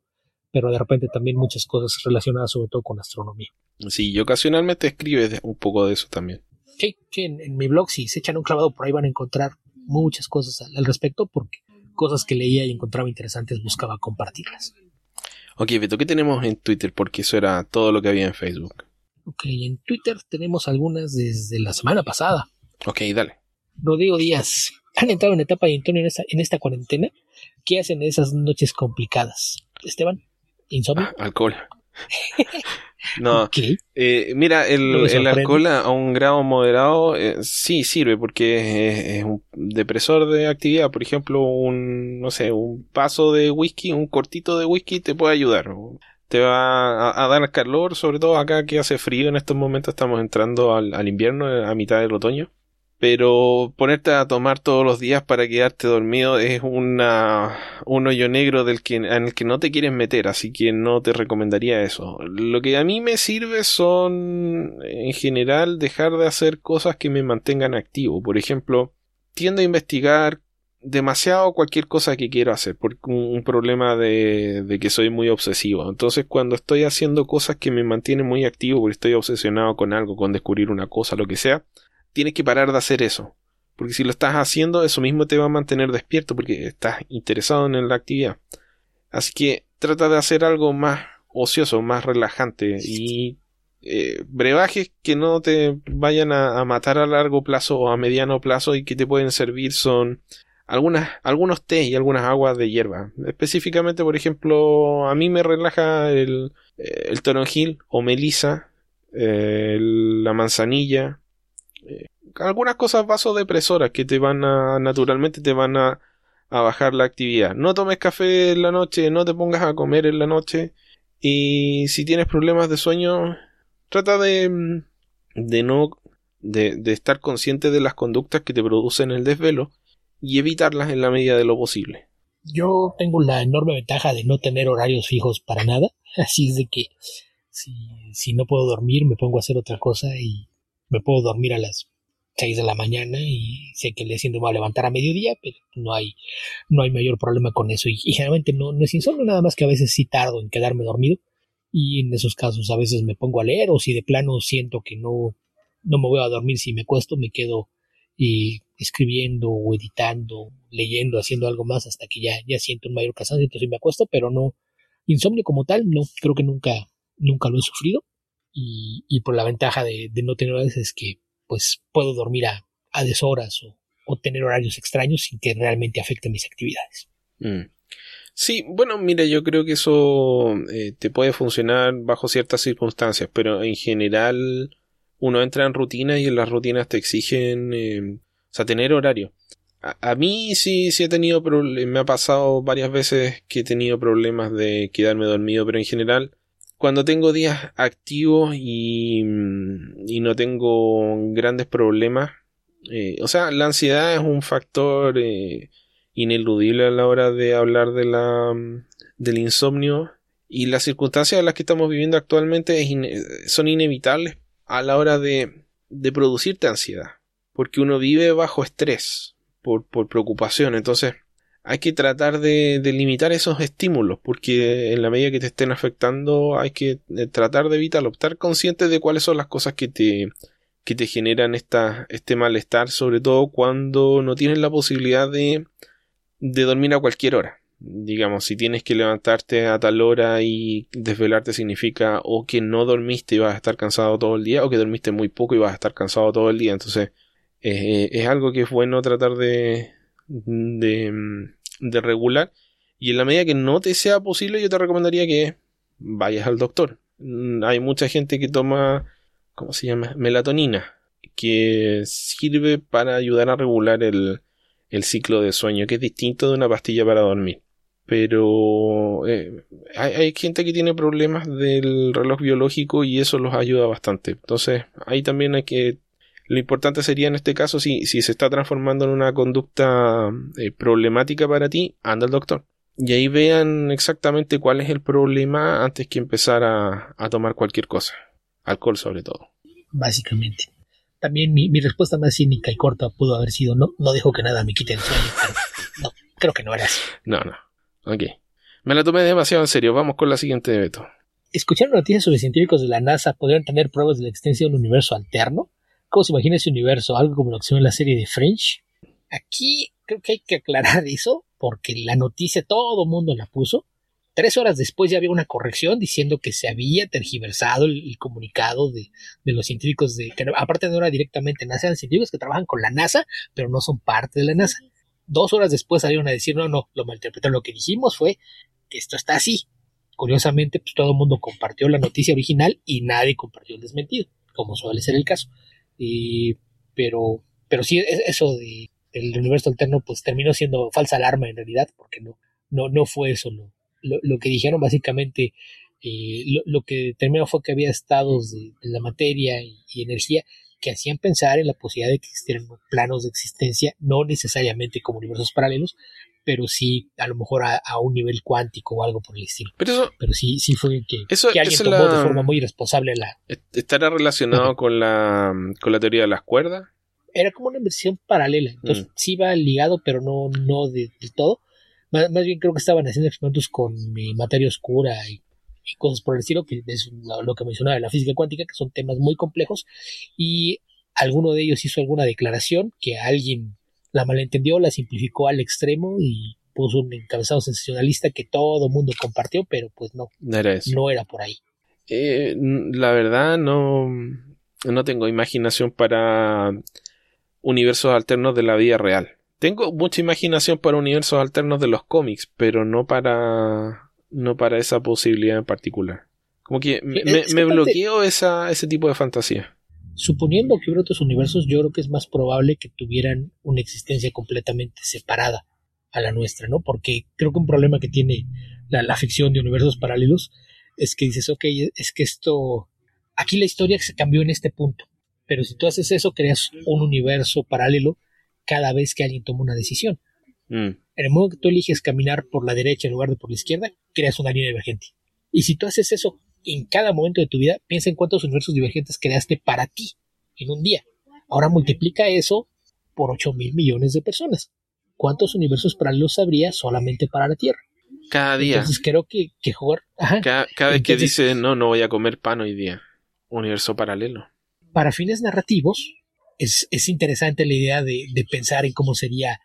pero de repente también muchas cosas relacionadas sobre todo con astronomía. Sí, y ocasionalmente escribes un poco de eso también. Sí, sí, en, en mi blog, si se echan un clavado por ahí van a encontrar muchas cosas al, al respecto, porque cosas que leía y encontraba interesantes buscaba compartirlas. Ok, Beto, ¿qué tenemos en Twitter? Porque eso era todo lo que había en Facebook. Ok, en Twitter tenemos algunas desde la semana pasada. Ok, dale. Rodrigo Díaz, ¿han entrado en etapa de insomnio en esta, en esta cuarentena? ¿Qué hacen en esas noches complicadas? Esteban, ¿insomnio? Ah, alcohol. no, ¿Qué? eh, mira, el, el alcohol a un grado moderado eh, sí sirve porque es, es un depresor de actividad. Por ejemplo, un, no sé, un vaso de whisky, un cortito de whisky te puede ayudar. Te va a, a dar calor, sobre todo acá que hace frío en estos momentos. Estamos entrando al, al invierno, a mitad del otoño. Pero ponerte a tomar todos los días para quedarte dormido es una, un hoyo negro del que, en el que no te quieres meter, así que no te recomendaría eso. Lo que a mí me sirve son, en general, dejar de hacer cosas que me mantengan activo. Por ejemplo, tiendo a investigar demasiado cualquier cosa que quiero hacer, un, un problema de, de que soy muy obsesivo. Entonces, cuando estoy haciendo cosas que me mantienen muy activo, porque estoy obsesionado con algo, con descubrir una cosa, lo que sea, tienes que parar de hacer eso. Porque si lo estás haciendo, eso mismo te va a mantener despierto porque estás interesado en la actividad. Así que trata de hacer algo más ocioso, más relajante y eh, brebajes que no te vayan a, matar a largo plazo o a mediano plazo y que te pueden servir son algunos té y algunas aguas de hierba. Específicamente, por ejemplo, a mí me relaja el, eh, toronjil o melisa, eh, la manzanilla, eh, algunas cosas vasodepresoras que te van a, naturalmente te van a, a bajar la actividad. No tomes café en la noche, no te pongas a comer en la noche y si tienes problemas de sueño, trata de, mm, de no, de, de estar consciente de las conductas que te producen el desvelo y evitarlas en la medida de lo posible. Yo tengo la enorme ventaja de no tener horarios fijos para nada, así es de que si, si no puedo dormir me pongo a hacer otra cosa y me puedo dormir a las 6 de la mañana y sé que el día siguiente me voy a levantar a mediodía, pero no hay, no hay mayor problema con eso. Y, y generalmente no, no es insomnio, nada más que a veces sí tardo en quedarme dormido. Y en esos casos a veces me pongo a leer o si de plano siento que no, no me voy a dormir si me acuesto, me quedo y escribiendo o editando, leyendo, haciendo algo más hasta que ya, ya siento un mayor cansancio, entonces me acuesto, pero no, insomnio como tal, no, creo que nunca, nunca lo he sufrido y, y por la ventaja de, no tener horarios es que pues puedo dormir a, a deshoras o, o tener horarios extraños sin que realmente afecte mis actividades. Mm. Sí, bueno, mira, yo creo que eso eh, te puede funcionar bajo ciertas circunstancias, pero en general uno entra en rutinas y en las rutinas te exigen, eh, o sea, tener horario. A, mí sí, sí he tenido me ha pasado varias veces que he tenido problemas de quedarme dormido, pero en general, cuando tengo días activos y, no tengo grandes problemas, eh, o sea, la ansiedad es un factor eh, ineludible a la hora de hablar de la, del insomnio y las circunstancias en las que estamos viviendo actualmente son inevitables a la hora de, de producirte ansiedad, porque uno vive bajo estrés, por, por preocupación, entonces hay que tratar de, de, limitar esos estímulos, porque en la medida que te estén afectando hay que eh, tratar de evitarlo, estar consciente de cuáles son las cosas que te, que te generan esta, este malestar, sobre todo cuando no tienes la posibilidad de, de dormir a cualquier hora. Digamos, si tienes que levantarte a tal hora y desvelarte significa o que no dormiste y vas a estar cansado todo el día o que dormiste muy poco y vas a estar cansado todo el día. Entonces, eh, es algo que es bueno tratar de, de, de regular. Y en la medida que no te sea posible, yo te recomendaría que vayas al doctor. Mm, hay mucha gente que toma, ¿cómo se llama? Melatonina, que sirve para ayudar a regular el, el ciclo de sueño, que es distinto de una pastilla para dormir. Pero eh, hay, gente que tiene problemas del reloj biológico y eso los ayuda bastante. Entonces, ahí también hay que... Lo importante sería en este caso, si, si se está transformando en una conducta eh, problemática para ti, anda al doctor. Y ahí vean exactamente cuál es el problema antes que empezar a, a tomar cualquier cosa. Alcohol sobre todo. Básicamente también mi, respuesta más cínica y corta pudo haber sido no, no dejo que nada me quite el sueño, pero no, creo que no era así. No, no. Ok. Me la tomé demasiado en serio. Vamos con la siguiente, de Beto. ¿Escucharon noticias sobre científicos de la NASA podrían tener pruebas de la existencia de un universo alterno? ¿Cómo universo? Algo como lo que se ve en la serie de French. Aquí creo que hay que aclarar eso, porque la noticia todo mundo la puso, Tres horas después ya había una corrección diciendo que se había tergiversado el, comunicado de, los científicos de que aparte no era directamente NASA, eran científicos que trabajan con la NASA, pero no son parte de la NASA. Dos horas después salieron a decir no, no, lo malinterpretaron. Lo que dijimos fue que esto está así. Curiosamente, pues todo el mundo compartió la noticia original y nadie compartió el desmentido, como suele ser el caso. Pero, pero sí, eso de el universo alterno, pues terminó siendo falsa alarma en realidad, porque no, no, no fue eso lo, lo, que dijeron básicamente, eh, lo, que determinó fue que había estados de, la materia y, energía que hacían pensar en la posibilidad de que existieran planos de existencia, no necesariamente como universos paralelos, pero sí a lo mejor a, un nivel cuántico o algo por el estilo. Pero, sí, sí fue que, alguien tomó de forma muy irresponsable la... ¿Estará relacionado con, la, con la teoría de las cuerdas? Era como una inversión paralela, entonces mm. sí va ligado, pero no, no del todo. Más, bien creo que estaban haciendo experimentos con eh, materia oscura y, cosas por el estilo, que es lo, que mencionaba de la física cuántica, que son temas muy complejos, y alguno de ellos hizo alguna declaración que alguien la malentendió, la simplificó al extremo y puso un encabezado sensacionalista que todo el mundo compartió, pero pues no, no era, por ahí. Eh, la verdad no, no tengo imaginación para universos alternos de la vida real. Tengo mucha imaginación para universos alternos de los cómics, pero no para no para esa posibilidad en particular. Como que me, bloqueo esa, ese tipo de fantasía. Suponiendo que hubiera otros universos, yo creo que es más probable que tuvieran una existencia completamente separada a la nuestra, ¿no? Porque creo que un problema que tiene la, la ficción de universos paralelos es que dices, ok, es que esto, aquí la historia se cambió en este punto, pero si tú haces eso, creas un universo paralelo cada vez que alguien toma una decisión. Mm. En el momento que tú eliges caminar por la derecha en lugar de por la izquierda, creas una línea divergente. Y si tú haces eso en cada momento de tu vida, piensa en cuántos universos divergentes creaste para ti en un día. Ahora multiplica eso por 8 mil millones de personas. ¿Cuántos universos paralelos habría solamente para la Tierra? Cada día. Entonces creo que, que jugar. Cada, vez que dice, no, no voy a comer pan hoy día. Universo paralelo. Para fines narrativos, es, es interesante la idea de, de, pensar en cómo sería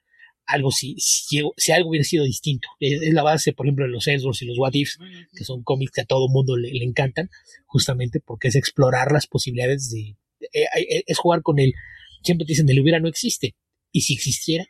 algo si, si, algo hubiera sido distinto. Es, la base, por ejemplo, de los Elseworlds y los What Ifs, que son cómics que a todo mundo le, le encantan, justamente porque es explorar las posibilidades de... Eh, eh, es jugar con el... Siempre te dicen, el hubiera no existe. ¿Y si existiera?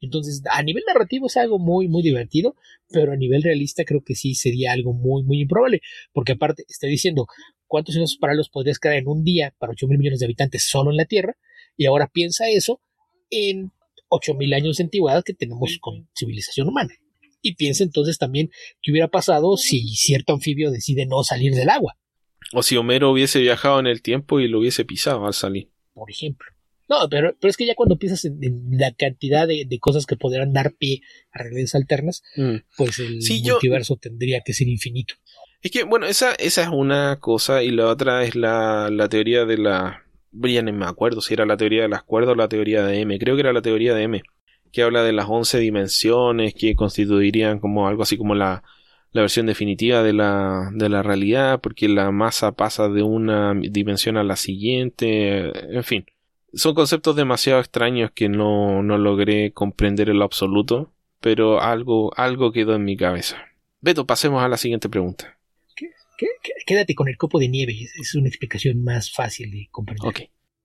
Entonces, a nivel narrativo es algo muy, muy divertido, pero a nivel realista creo que sí sería algo muy, muy improbable, porque aparte está diciendo cuántos universos paralelos podrías crear en un día para 8 mil millones de habitantes solo en la Tierra, y ahora piensa eso en 8 mil años de antigüedad que tenemos con civilización humana. Y piensa entonces también qué hubiera pasado si cierto anfibio decide no salir del agua. O si Homero hubiese viajado en el tiempo y lo hubiese pisado al salir. Por ejemplo. No, pero, pero es que ya cuando piensas en, la cantidad de, cosas que podrían dar pie a realidades alternas, mm. pues el multiverso tendría que ser infinito. Es que, bueno, esa, esa es una cosa y la otra es la, la teoría de la... Ya no me acuerdo si era la teoría de las cuerdas o la teoría de M. Creo que era la teoría de M, que habla de las 11 dimensiones que constituirían como algo así como la, la versión definitiva de la, de la realidad, porque la masa pasa de una dimensión a la siguiente, en fin son conceptos demasiado extraños que no, no logré comprender en lo absoluto, pero algo, algo quedó en mi cabeza. Beto, pasemos a la siguiente pregunta. Quédate con el copo de nieve, es una explicación más fácil de comprender. Ok.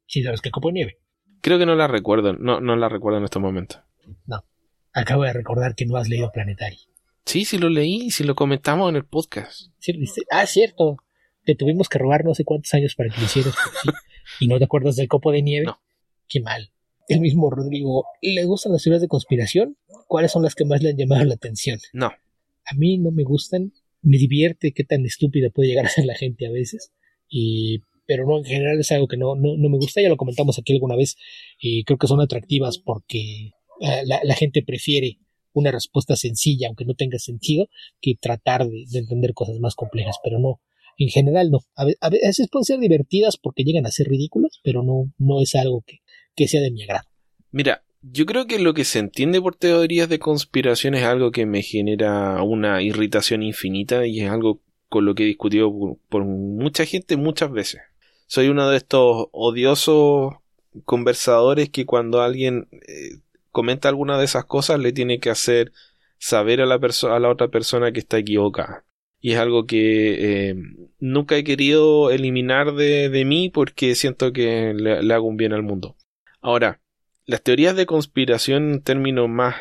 Sí, sabes que el copo de nieve. Creo que no la recuerdo, no, no la recuerdo en este momento. No. Acabo de recordar que no has leído Planetary. Sí, sí lo leí, sí lo comentamos en el podcast. ¿Sí Ah, cierto. Te tuvimos que robar no sé cuántos años para que lo hicieras. ¿Y no te acuerdas del copo de nieve? No. Qué mal. El mismo Rodrigo, ¿le gustan las teorías de conspiración? ¿Cuáles son las que más le han llamado la atención? No. A mí no me gustan. Me divierte qué tan estúpida puede llegar a ser la gente a veces. Y, pero no, en general es algo que no, no, me gusta. Ya lo comentamos aquí alguna vez. Y creo que son atractivas porque eh, la, gente prefiere una respuesta sencilla, aunque no tenga sentido, que tratar de entender cosas más complejas. Pero no, en general no. A, veces pueden ser divertidas porque llegan a ser ridículas, pero no, no es algo que, que sea de mi agrado. Mira, yo creo que lo que se entiende por teorías de conspiración es algo que me genera una irritación infinita y es algo con lo que he discutido por, mucha gente muchas veces. Soy uno de estos odiosos conversadores que cuando alguien eh, comenta alguna de esas cosas le tiene que hacer saber a la, a la otra persona que está equivocada y es algo que eh, nunca he querido eliminar de, de mí porque siento que le, hago un bien al mundo. Ahora, las teorías de conspiración en términos más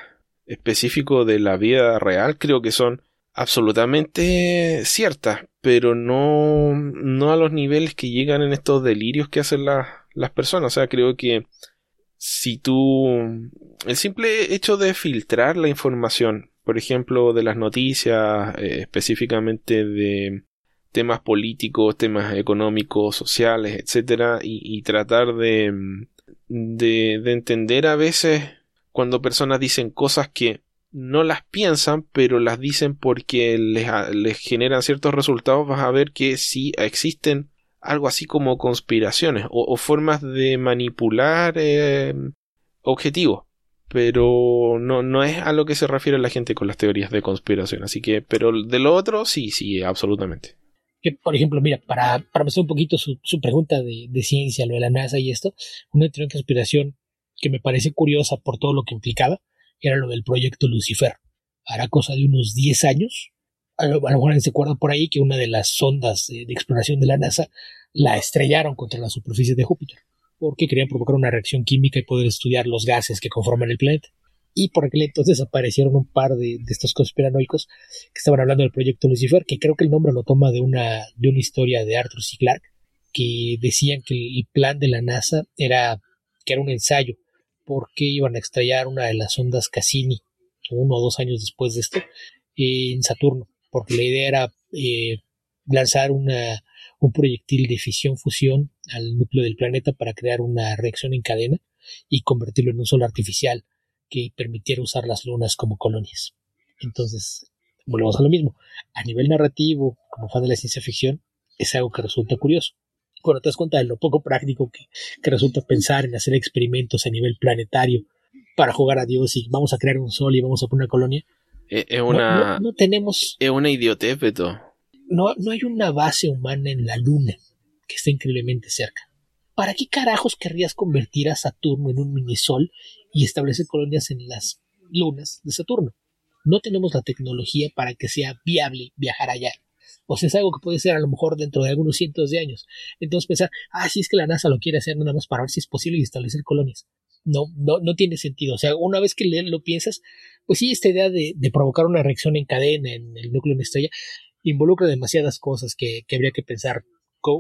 específicos de la vida real creo que son absolutamente ciertas, pero no, no a los niveles que llegan en estos delirios que hacen las personas. O sea, creo que si tú... El simple hecho de filtrar la información por ejemplo, de las noticias, eh, específicamente de temas políticos, temas económicos, sociales, etcétera, y, tratar de, de, de, entender a veces cuando personas dicen cosas que no las piensan, pero las dicen porque les, les generan ciertos resultados, vas a ver que sí existen algo así como conspiraciones o, formas de manipular eh, objetivos pero no, no es a lo que se refiere la gente con las teorías de conspiración. Así que, pero de lo otro, sí, sí, absolutamente. Que, por ejemplo, mira, para, para hacer un poquito su, su pregunta de, de, ciencia, lo de la NASA y esto, una teoría de conspiración que me parece curiosa por todo lo que implicaba era lo del proyecto Lucifer. Hará cosa de unos 10 años. A lo, mejor se acuerda por ahí que una de las sondas de exploración de la NASA la estrellaron contra la superficie de Júpiter porque querían provocar una reacción química y poder estudiar los gases que conforman el planeta. Y por aquel entonces aparecieron un par de, estos conspiranoicos que estaban hablando del proyecto Lucifer, que creo que el nombre lo toma de una, de una historia de Arthur C. Clarke, que decían que el plan de la NASA era que era un ensayo, porque iban a estrellar una de las ondas Cassini, uno o dos años después de esto, en Saturno, porque la idea era eh, lanzar una, un proyectil de fisión-fusión al núcleo del planeta para crear una reacción en cadena y convertirlo en un sol artificial que permitiera usar las lunas como colonias. Entonces, volvemos a lo mismo. A nivel narrativo, como fan de la ciencia ficción, es algo que resulta curioso. Cuando te das cuenta de lo poco práctico que, resulta pensar en hacer experimentos a nivel planetario para jugar a Dios y vamos a crear un sol y vamos a poner una colonia. Eh, es una. No, tenemos. Es una idiotez, Beto no, no hay una base humana en la Luna que esté increíblemente cerca. ¿Para qué carajos querrías convertir a Saturno en un minisol y establecer colonias en las lunas de Saturno? No tenemos la tecnología para que sea viable viajar allá. O sea, es algo que puede ser a lo mejor dentro de algunos cientos de años. Entonces pensar, ah, si es que la NASA lo quiere hacer nada más para ver si es posible y establecer colonias. no, no, no tiene sentido. O sea, una vez que lo piensas, pues sí, esta idea de, provocar una reacción en cadena en el núcleo de una estrella involucra demasiadas cosas que, habría que pensar.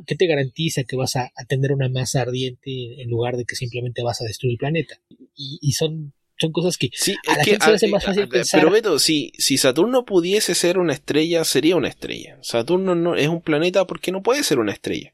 ¿Qué te garantiza que vas a, tener una masa ardiente en lugar de que simplemente vas a destruir el planeta? Y, son, son cosas que sí, a la gente se hace más fácil pensar. Pero Beto, si, si Saturno pudiese ser una estrella, sería una estrella. Saturno no es un planeta porque no puede ser una estrella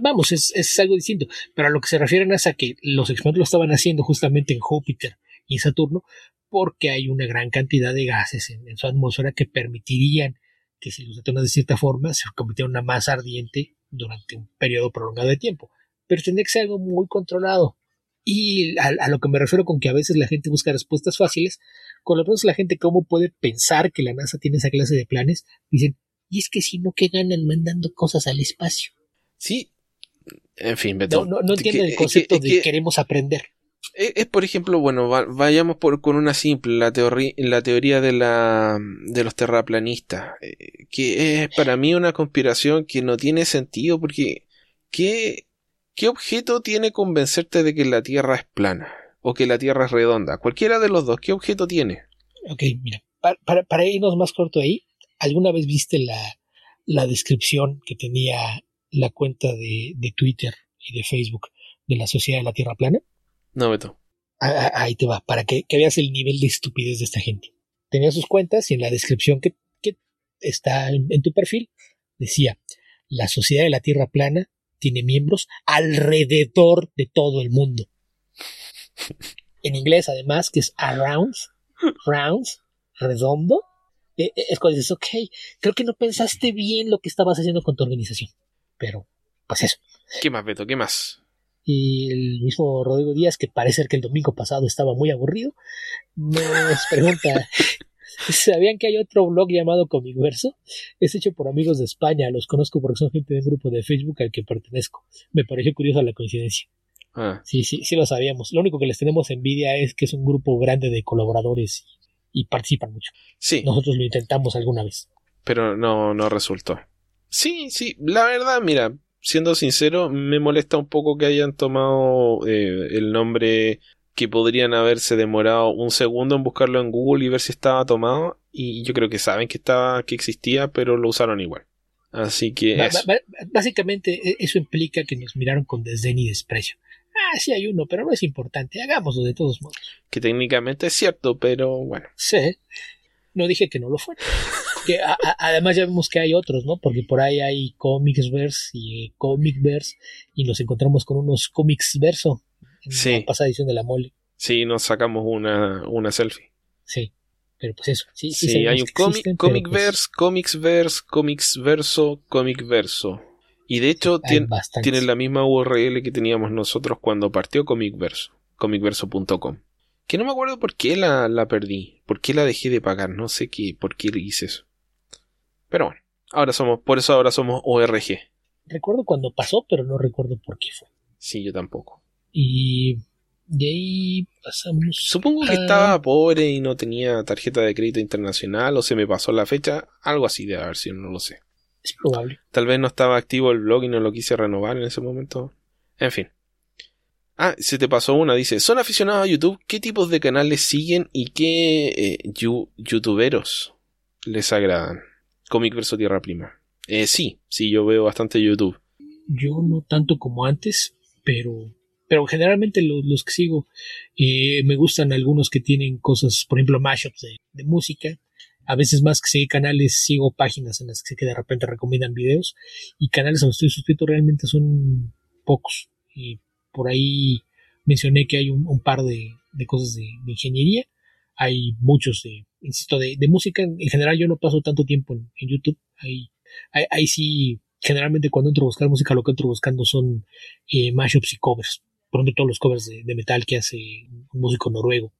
vamos, es, es, algo distinto. Pero a lo que se refieren es a que los experimentos lo estaban haciendo justamente en Júpiter y en Saturno porque hay una gran cantidad de gases en, su atmósfera que permitirían que si los detonas de cierta forma se convirtiera en una masa ardiente durante un periodo prolongado de tiempo. Pero tendría que ser algo muy controlado. Y a, lo que me refiero con que a veces la gente busca respuestas fáciles, con lo menos la gente cómo puede pensar que la NASA tiene esa clase de planes, dicen, y es que si no, ¿qué ganan mandando cosas al espacio? Sí, en fin, Beto. No, no, entiendo el concepto de queremos aprender. Es, por ejemplo, bueno, vayamos por, con una simple, la, la teoría de, la, de los terraplanistas, eh, que es para mí una conspiración que no tiene sentido porque ¿qué, ¿qué objeto tiene convencerte de que la Tierra es plana o que la Tierra es redonda? Cualquiera de los dos, ¿qué objeto tiene? Ok, mira, para, para, irnos más corto ahí, ¿alguna vez viste la, la descripción que tenía la cuenta de, de Twitter y de Facebook de la Sociedad de la Tierra Plana? No, Beto. Ahí te va, para que, veas el nivel de estupidez de esta gente. Tenía sus cuentas y en la descripción que, está en, tu perfil decía, la Sociedad de la Tierra Plana tiene miembros alrededor de todo el mundo. En inglés, además, que es around, rounds, redondo. E, e, es cuando dices, ok, creo que no pensaste bien lo que estabas haciendo con tu organización. Pero, pues eso. ¿Qué más, Beto? ¿Qué más? Y el mismo Rodrigo Díaz, que parece que el domingo pasado estaba muy aburrido, nos pregunta, ¿sabían que hay otro blog llamado Comicverso? Es hecho por amigos de España, los conozco porque son gente de un grupo de Facebook al que pertenezco. Me pareció curiosa la coincidencia. Ah. Sí, sí, sí lo sabíamos. Lo único que les tenemos envidia es que es un grupo grande de colaboradores y, y participan mucho. Sí. Nosotros lo intentamos alguna vez. Pero no, no resultó. Sí, sí, la verdad, mira, siendo sincero, me molesta un poco que hayan tomado eh, el nombre que podrían haberse demorado un segundo en buscarlo en Google y ver si estaba tomado. Y yo creo que saben que estaba, que existía, pero lo usaron igual. Así que. básicamente, e, eso implica que nos miraron con desdén y desprecio. Ah, sí hay uno, pero no es importante. Hagámoslo de todos modos. Que técnicamente es cierto, pero bueno. Sí. No dije que no lo fuera. que además ya vemos que hay otros, ¿no? Porque por ahí hay Comicsverse y Comicverse y nos encontramos con unos Comics Verso en la pasada edición de la mole. Sí, nos sacamos una, una selfie. Sí, pero pues eso. Sí, sí, hay un comic, Comicverse, pues... Comicsverse, Comics Verso, Comic Verso. Y de hecho tiene, la misma URL que teníamos nosotros cuando partió Comicverso, comicverso.com. Que no me acuerdo por qué la, la perdí, por qué la dejé de pagar, no sé qué, por qué le hice eso. Pero bueno, ahora somos, por eso ahora somos ORG. Recuerdo cuando pasó, pero no recuerdo por qué fue. Sí, yo tampoco. Y de ahí pasamos. Supongo que estaba pobre y no tenía tarjeta de crédito internacional o se me pasó la fecha. Algo así de haber sido, no lo sé. Es probable. Tal vez no estaba activo el blog y no lo quise renovar en ese momento. En fin. Ah, se te pasó una, dice, ¿son aficionados a YouTube? ¿Qué tipos de canales siguen y qué eh, youtuberos les agradan? Comic verso Tierra Prima. Eh, sí, sí, yo veo bastante YouTube. Yo no tanto como antes, pero, pero generalmente los, que sigo eh, me gustan algunos que tienen cosas, por ejemplo, mashups de, música. A veces más que seguir canales, sigo páginas en las que de repente recomiendan videos y canales a los que estoy suscrito realmente son pocos. Y por ahí mencioné que hay un, par de, cosas de, de ingeniería hay muchos de, insisto, de, música. En, general yo no paso tanto tiempo en, YouTube. Ahí, ahí, sí, generalmente cuando entro a buscar música lo que entro buscando son eh, mashups y covers. Por ejemplo, todos los covers de, metal que hace un músico noruego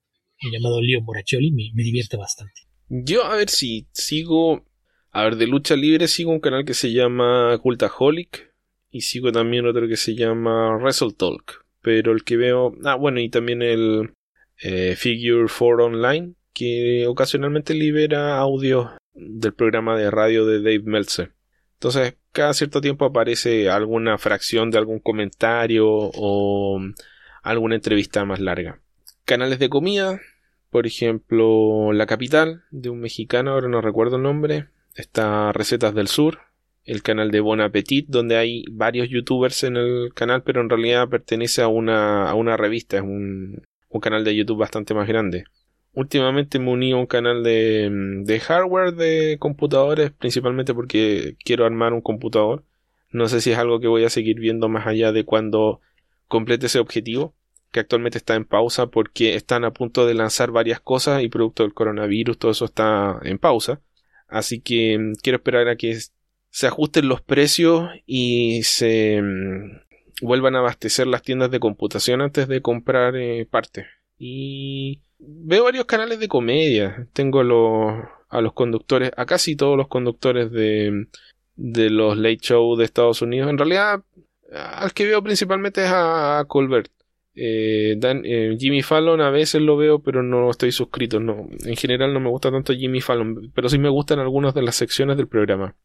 llamado Leo Moraccioli me, me divierte bastante. Yo a ver si sigo, a ver, de lucha libre sigo un canal que se llama Cultaholic y sigo también otro que se llama Wrestle Talk. Pero el que veo, ah bueno, y también el eh, Figure 4 Online, que ocasionalmente libera audio del programa de radio de Dave Meltzer. Entonces, cada cierto tiempo aparece alguna fracción de algún comentario o alguna entrevista más larga. Canales de comida, por ejemplo, La Capital, de un mexicano, ahora no recuerdo el nombre. Está Recetas del Sur, el canal de Bon Appetit, donde hay varios youtubers en el canal, pero en realidad pertenece a una, a una revista, es un, un canal de YouTube bastante más grande. Últimamente me uní a un canal de, hardware de computadores, principalmente porque quiero armar un computador. No sé si es algo que voy a seguir viendo más allá de cuando complete ese objetivo, que actualmente está en pausa porque están a punto de lanzar varias cosas y producto del coronavirus todo eso está en pausa. Así que mm, quiero esperar a que se ajusten los precios y se mm, vuelvan a abastecer las tiendas de computación antes de comprar eh, parte. Y veo varios canales de comedia. Tengo los, a los conductores, a casi todos los conductores de, de los late show de Estados Unidos. En realidad, al que veo principalmente es a, Colbert. Eh, eh, Jimmy Fallon a veces lo veo, pero no estoy suscrito. No, en general no me gusta tanto Jimmy Fallon, pero sí me gustan algunas de las secciones del programa.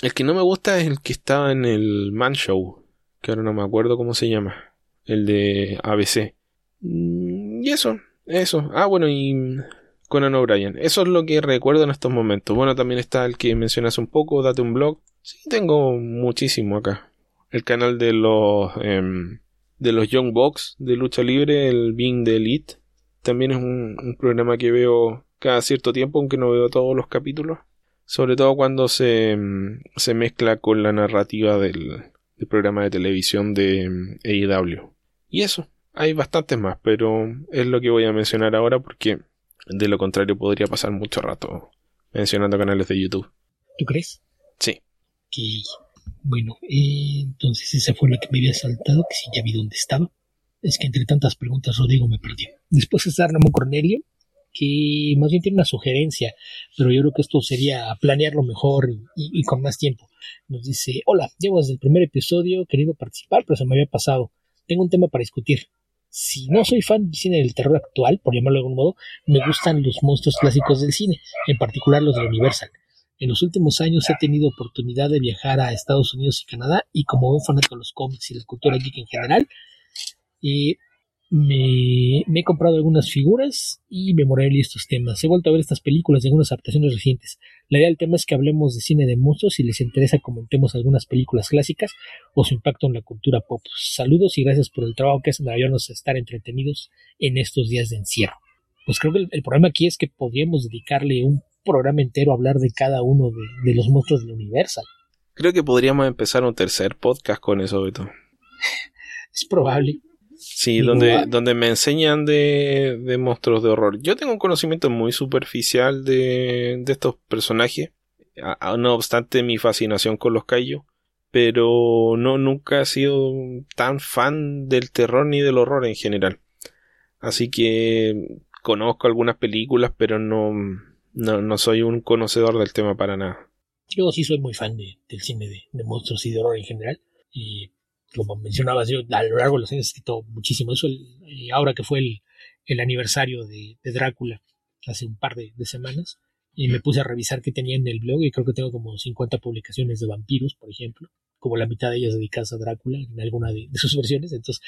El que no me gusta es el que estaba en el Man Show, que ahora no me acuerdo cómo se llama, el de ABC. Mm, y eso, eso. Ah, bueno, y Conan O'Brien. Eso es lo que recuerdo en estos momentos. Bueno, también está el que mencionas un poco, date un blog. Sí, tengo muchísimo acá. El canal de los em, de los Young Bucks de lucha libre, el Being the Elite. También es un, un programa que veo cada cierto tiempo, aunque no veo todos los capítulos sobre todo cuando se, mm, se mezcla con la narrativa del, programa de televisión de mm, AEW. Y eso, hay bastantes más, pero es lo que voy a mencionar ahora porque de lo contrario podría pasar mucho rato mencionando canales de YouTube. ¿Tú crees? Sí. Que, bueno, eh, entonces esa fue la que me había saltado, que si ya vi dónde estaba. Es que entre tantas preguntas Rodrigo me perdió. Después está Ramón Cornelio, que más bien tiene una sugerencia, pero yo creo que esto sería planearlo mejor y, con más tiempo. Nos dice, hola, llevo desde el primer episodio queriendo participar, pero se me había pasado. Tengo un tema para discutir. Si no soy fan del cine del terror actual, por llamarlo de algún modo, me gustan los monstruos clásicos del cine, en particular los de Universal. En los últimos años he tenido oportunidad de viajar a Estados Unidos y Canadá y como un fanático de los cómics y la cultura geek en general, y me, he comprado algunas figuras y me moré estos temas. He vuelto a ver estas películas de algunas adaptaciones recientes. La idea del tema es que hablemos de cine de monstruos. Si les interesa, comentemos algunas películas clásicas o su impacto en la cultura pop. Saludos y gracias por el trabajo que hacen para ayudarnos a estar entretenidos en estos días de encierro. Pues creo que el, problema aquí es que podríamos dedicarle un programa entero a hablar de cada uno de, de los monstruos del universo. Creo que podríamos empezar un tercer podcast con eso, Beto. es probable. Sí, donde, donde me enseñan de, de, monstruos de horror. Yo tengo un conocimiento muy superficial de, de estos personajes. no obstante mi fascinación con los Kaiju. Pero no, nunca he sido tan fan del terror ni del horror en general. Así que conozco algunas películas, pero no, no, no soy un conocedor del tema para nada. Yo sí soy muy fan de, del cine de, de monstruos y de horror en general. Y como mencionabas, yo a lo largo de los años he escrito muchísimo. Eso, eh, ahora que fue el, el aniversario de, de, Drácula, hace un par de, semanas, y me puse a revisar qué tenía en el blog, y creo que tengo como 50 publicaciones de vampiros, por ejemplo, como la mitad de ellas dedicadas a Drácula en alguna de, sus versiones. Entonces,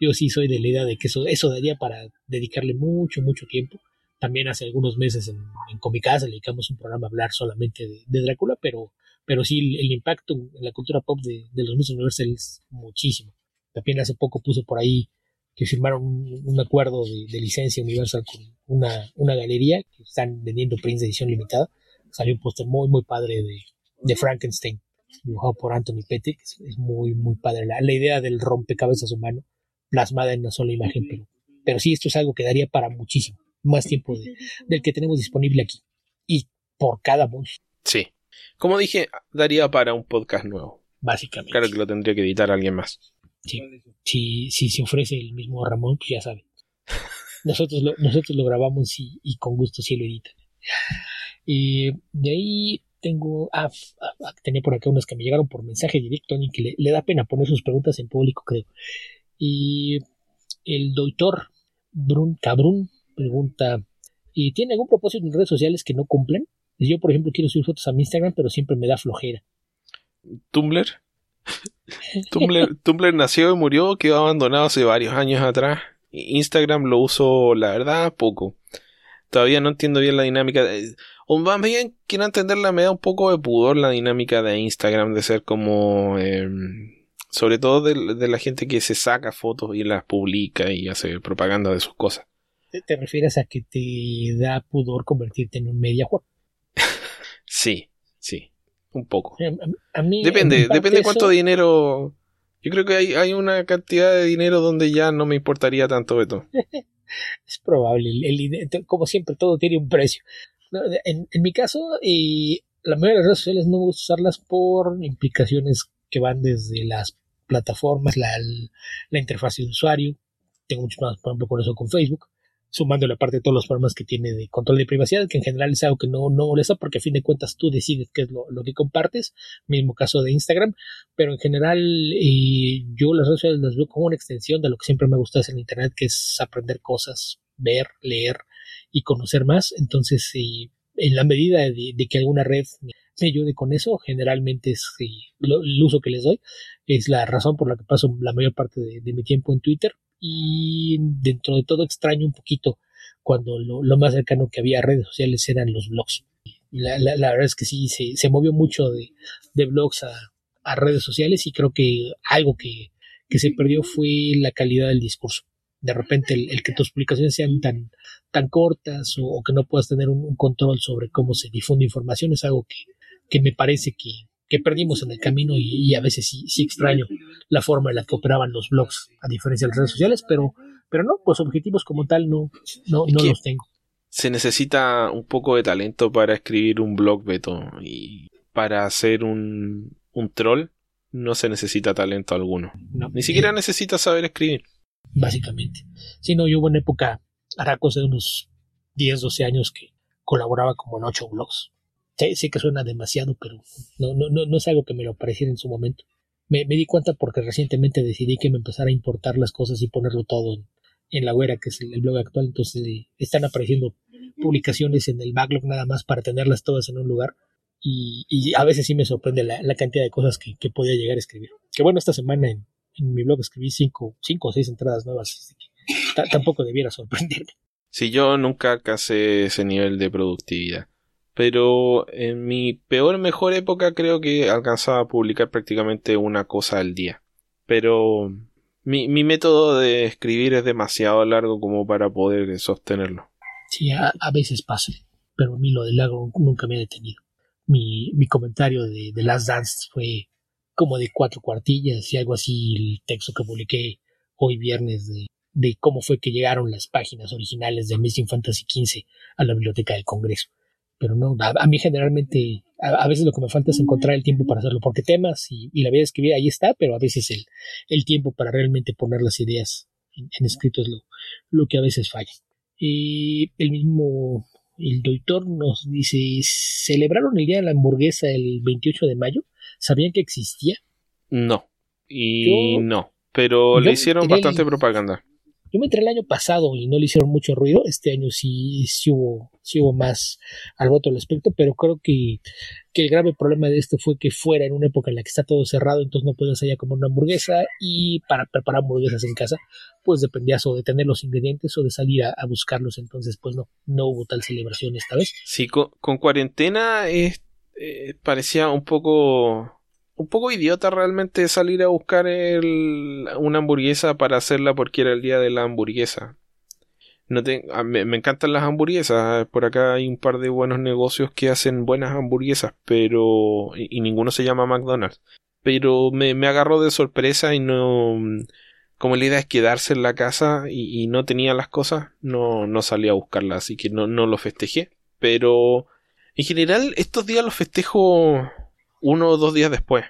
yo sí soy de la idea de que eso, eso daría para dedicarle mucho, mucho tiempo. También hace algunos meses en, en Comicasa le dedicamos un programa a hablar solamente de, de Drácula, pero pero sí el, impacto en la cultura pop de, los monstruos Universal es muchísimo. También hace poco puse por ahí que firmaron un, acuerdo de, licencia Universal con una, una, galería que están vendiendo prints de edición limitada. Salió un póster muy, muy padre de, de, Frankenstein, dibujado por Anthony Petty, que es, muy, muy padre. La, la, idea del rompecabezas humano plasmada en una sola imagen, pero, pero sí, esto es algo que daría para muchísimo más tiempo del que tenemos disponible aquí. Y por cada monstruo. Sí, como dije, daría para un podcast nuevo. Básicamente. Claro que lo tendría que editar alguien más. Sí. Si, si se ofrece el mismo Ramón, pues ya sabe. Nosotros lo, nosotros lo grabamos y, con gusto sí lo editan. Y de ahí tengo. Ah, ah, tenía por acá unas que me llegaron por mensaje directo, y que le, da pena poner sus preguntas en público, creo. Y el doctor Brun Cabrún pregunta: ¿Y tiene algún propósito en redes sociales que no cumplen? Yo, por ejemplo, quiero subir fotos a mi Instagram, pero siempre me da flojera. ¿Tumblr? Tumblr, nació y murió, quedó abandonado hace varios años atrás. Instagram lo uso, la verdad, poco. Todavía no entiendo bien la dinámica. De, o más bien quiero entenderla, me da un poco de pudor la dinámica de Instagram, de ser como... Em, sobre todo de, la gente que se saca fotos y las publica y hace propaganda de sus cosas. ¿Te, refieres a que te da pudor convertirte en un media sí, sí, un poco. depende, depende cuánto dinero. Yo creo que hay, hay una cantidad de dinero donde ya no me importaría tanto, Beto. es probable, el, como siempre, todo tiene un precio. En, en mi caso, y la mayoría de las redes sociales no me gusta usarlas por implicaciones que van desde las plataformas, la, la interfaz de usuario. Tengo mucho más, por ejemplo, con eso con Facebook sumando la parte de todos los problemas que tiene de control de privacidad, que en general es algo que no, no molesta porque a fin de cuentas tú decides qué es lo, que compartes, mismo caso de Instagram, pero en general eh, yo las redes sociales las veo como una extensión de lo que siempre me gusta hacer en Internet, que es aprender cosas, ver, leer y conocer más, entonces eh, en la medida de, que alguna red me ayude con eso, generalmente es el uso que les doy, es la razón por la que paso la mayor parte de mi tiempo en Twitter, y dentro de todo extraño un poquito cuando lo, más cercano que había a redes sociales eran los blogs. La, la, verdad es que sí, se, se movió mucho de, de blogs a, a, redes sociales y creo que algo que, que, se perdió fue la calidad del discurso. De repente el, que tus publicaciones sean tan, tan cortas o, que no puedas tener un, control sobre cómo se difunde información es algo que, que me parece que, que perdimos en el camino y, a veces sí, sí, extraño la forma en la que operaban los blogs a diferencia de las redes sociales, pero, pero no, pues objetivos como tal no, no, no los tengo. Se necesita un poco de talento para escribir un blog, Beto, y para hacer un, un troll no se necesita talento alguno. Ni siquiera necesitas saber escribir. Básicamente. Si no, yo hubo una época, hará cosa de unos 10, 12 años que colaboraba como en 8 blogs Sé, que suena demasiado, pero no, no, no, es algo que me lo pareciera en su momento. Me, di cuenta porque recientemente decidí que me empezara a importar las cosas y ponerlo todo en, la güera, que es el, blog actual. Entonces eh, están apareciendo publicaciones en el backlog nada más para tenerlas todas en un lugar. Y, a veces sí me sorprende la, cantidad de cosas que, podía llegar a escribir. Que bueno, esta semana en, mi blog escribí cinco, cinco o seis entradas nuevas, tampoco debiera sorprenderme. Si yo nunca alcancé ese nivel de productividad pero en mi peor mejor época creo que alcanzaba a publicar prácticamente una cosa al día. Pero mi, mi método de escribir es demasiado largo como para poder sostenerlo. Sí, a, veces pasa, pero a mí lo del lago nunca me ha detenido. Mi, mi comentario de, de Last Dance fue como de cuatro cuartillas y algo así el texto que publiqué hoy viernes de, de cómo fue que llegaron las páginas originales de Missing Fantasy XV a la biblioteca del Congreso pero no, a, mí generalmente, a, veces lo que me falta es encontrar el tiempo para hacerlo, porque temas y, la vida de escribir ahí está, pero a veces el, el tiempo para realmente poner las ideas en, escrito es lo, lo, que a veces falla. Y el mismo, el doctor nos dice, ¿celebraron el Día de la Hamburguesa el 28 de mayo? ¿Sabían que existía? No, y no, pero le hicieron bastante propaganda. Yo me entré el año pasado y no le hicieron mucho ruido. Este año sí, sí hubo, sí hubo más al voto al respecto, pero creo que, que, el grave problema de esto fue que fuera en una época en la que está todo cerrado, entonces no podías allá comer una hamburguesa y para preparar hamburguesas en casa, pues dependías o de tener los ingredientes o de salir a, buscarlos. Entonces, pues no, no hubo tal celebración esta vez. Sí, con, cuarentena eh, parecía un poco un poco idiota realmente salir a buscar una hamburguesa para hacerla porque era el día de la hamburguesa. No me, encantan las hamburguesas. Por acá hay un par de buenos negocios que hacen buenas hamburguesas, pero. y, ninguno se llama McDonald's. Pero me, me, agarró de sorpresa y no. Como la idea es quedarse en la casa y, no tenía las cosas, no, no salí a buscarlas, así que no, no lo festejé. Pero en general, estos días los festejo uno o dos días después.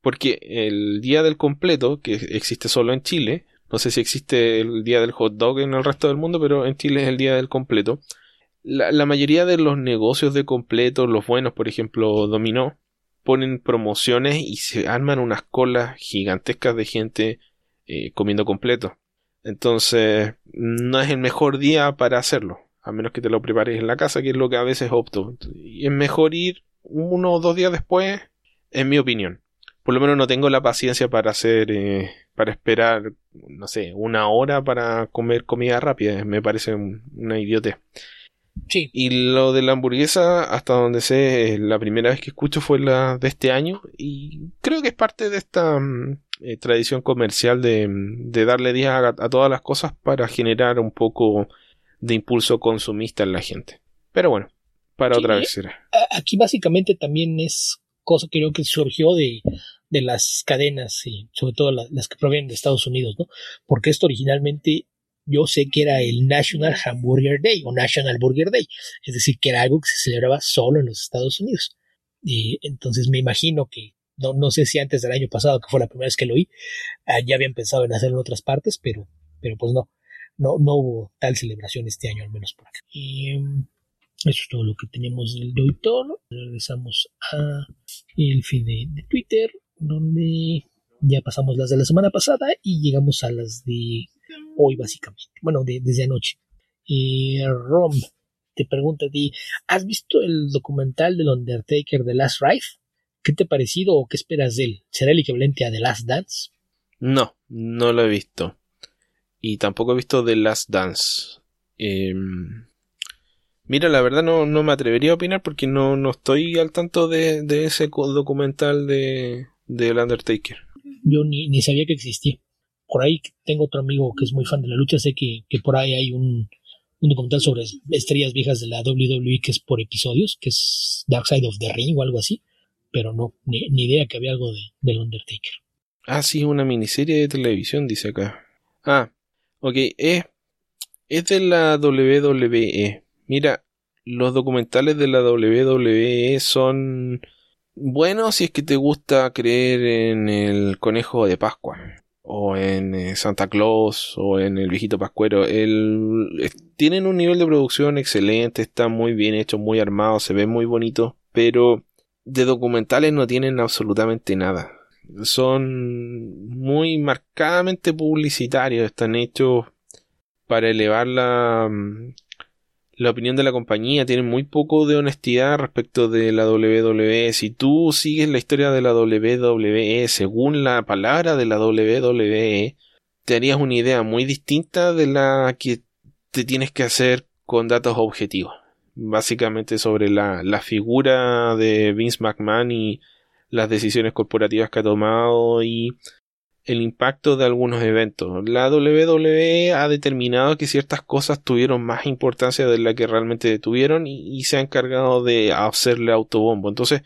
Porque el día del completo, que existe solo en Chile, no sé si existe el día del hot dog en el resto del mundo, pero en Chile es el día del completo. La, mayoría de los negocios de completo, los buenos, por ejemplo, Dominó, ponen promociones y se arman unas colas gigantescas de gente eh, comiendo completo. Entonces, no es el mejor día para hacerlo, a menos que te lo prepares en la casa, que es lo que a veces opto. Y es mejor ir uno o dos días después en mi opinión. por lo menos no tengo la paciencia para hacer, eh, para esperar, no sé, una hora para comer comida rápida. Me parece una idiotez. Sí. Y lo de la hamburguesa, hasta donde sé, la primera vez que escucho fue la de este año. Y creo que es parte de esta mm, eh, tradición comercial de, de darle días a, todas las cosas para generar un poco de impulso consumista en la gente. Pero bueno, para otra vez será. Aquí básicamente también es cosa que creo que surgió de, de las cadenas, y sobre todo las que provienen de Estados Unidos, ¿no? Porque esto originalmente yo sé que era el National Hamburger Day o National Burger Day, es decir, que era algo que se celebraba solo en los Estados Unidos. Y entonces me imagino que, no, no sé si antes del año pasado, que fue la primera vez que lo oí, ah, ya habían pensado en hacerlo en otras partes, pero, pero pues no, no, no hubo tal celebración este año, al menos por acá. Mm, eso es todo lo que tenemos del auditor. Regresamos a el feed de Twitter, donde ya pasamos las de la semana pasada y llegamos a las de hoy básicamente, bueno, desde anoche. Eh, Rom te pregunta a ¿has visto el documental del Undertaker de Last Ride? ¿Qué te ha parecido o qué esperas de él? ¿Será el equivalente a The Last Dance? No, no lo he visto. Y tampoco he visto The Last Dance. Em, mira, la verdad no, no, me atrevería a opinar porque no, no estoy al tanto de, de ese documental de, de El Undertaker. Yo ni, ni sabía que existía por ahí tengo otro amigo que es muy fan de la lucha, sé que, por ahí hay un, documental sobre estrellas viejas de la WWE que es por episodios, que es Dark Side of the Ring o algo así, pero no, ni, idea que había algo de, del Undertaker. Ah, sí, una miniserie de televisión, dice acá. Ah, ok, es, es de la WWE. Mira, los documentales de la WWE son buenos si es que te gusta creer en el conejo de Pascua o en eh, Santa Claus o en el viejito Pascuero. El, tienen un nivel de producción excelente, está muy bien hecho, muy armado, se ve muy bonito, pero de documentales no tienen absolutamente nada. Son muy marcadamente publicitarios, están hechos para elevar la, mm, la opinión de la compañía, tiene muy poco de honestidad respecto de la WWE. Si tú sigues la historia de la WWE según la palabra de la WWE, te harías una idea muy distinta de la que te tienes que hacer con datos objetivos. Básicamente sobre la, la figura de Vince McMahon y las decisiones corporativas que ha tomado y el impacto de algunos eventos. La WWE ha determinado que ciertas cosas tuvieron más importancia de la que realmente tuvieron y, se ha encargado de hacerle autobombo. Entonces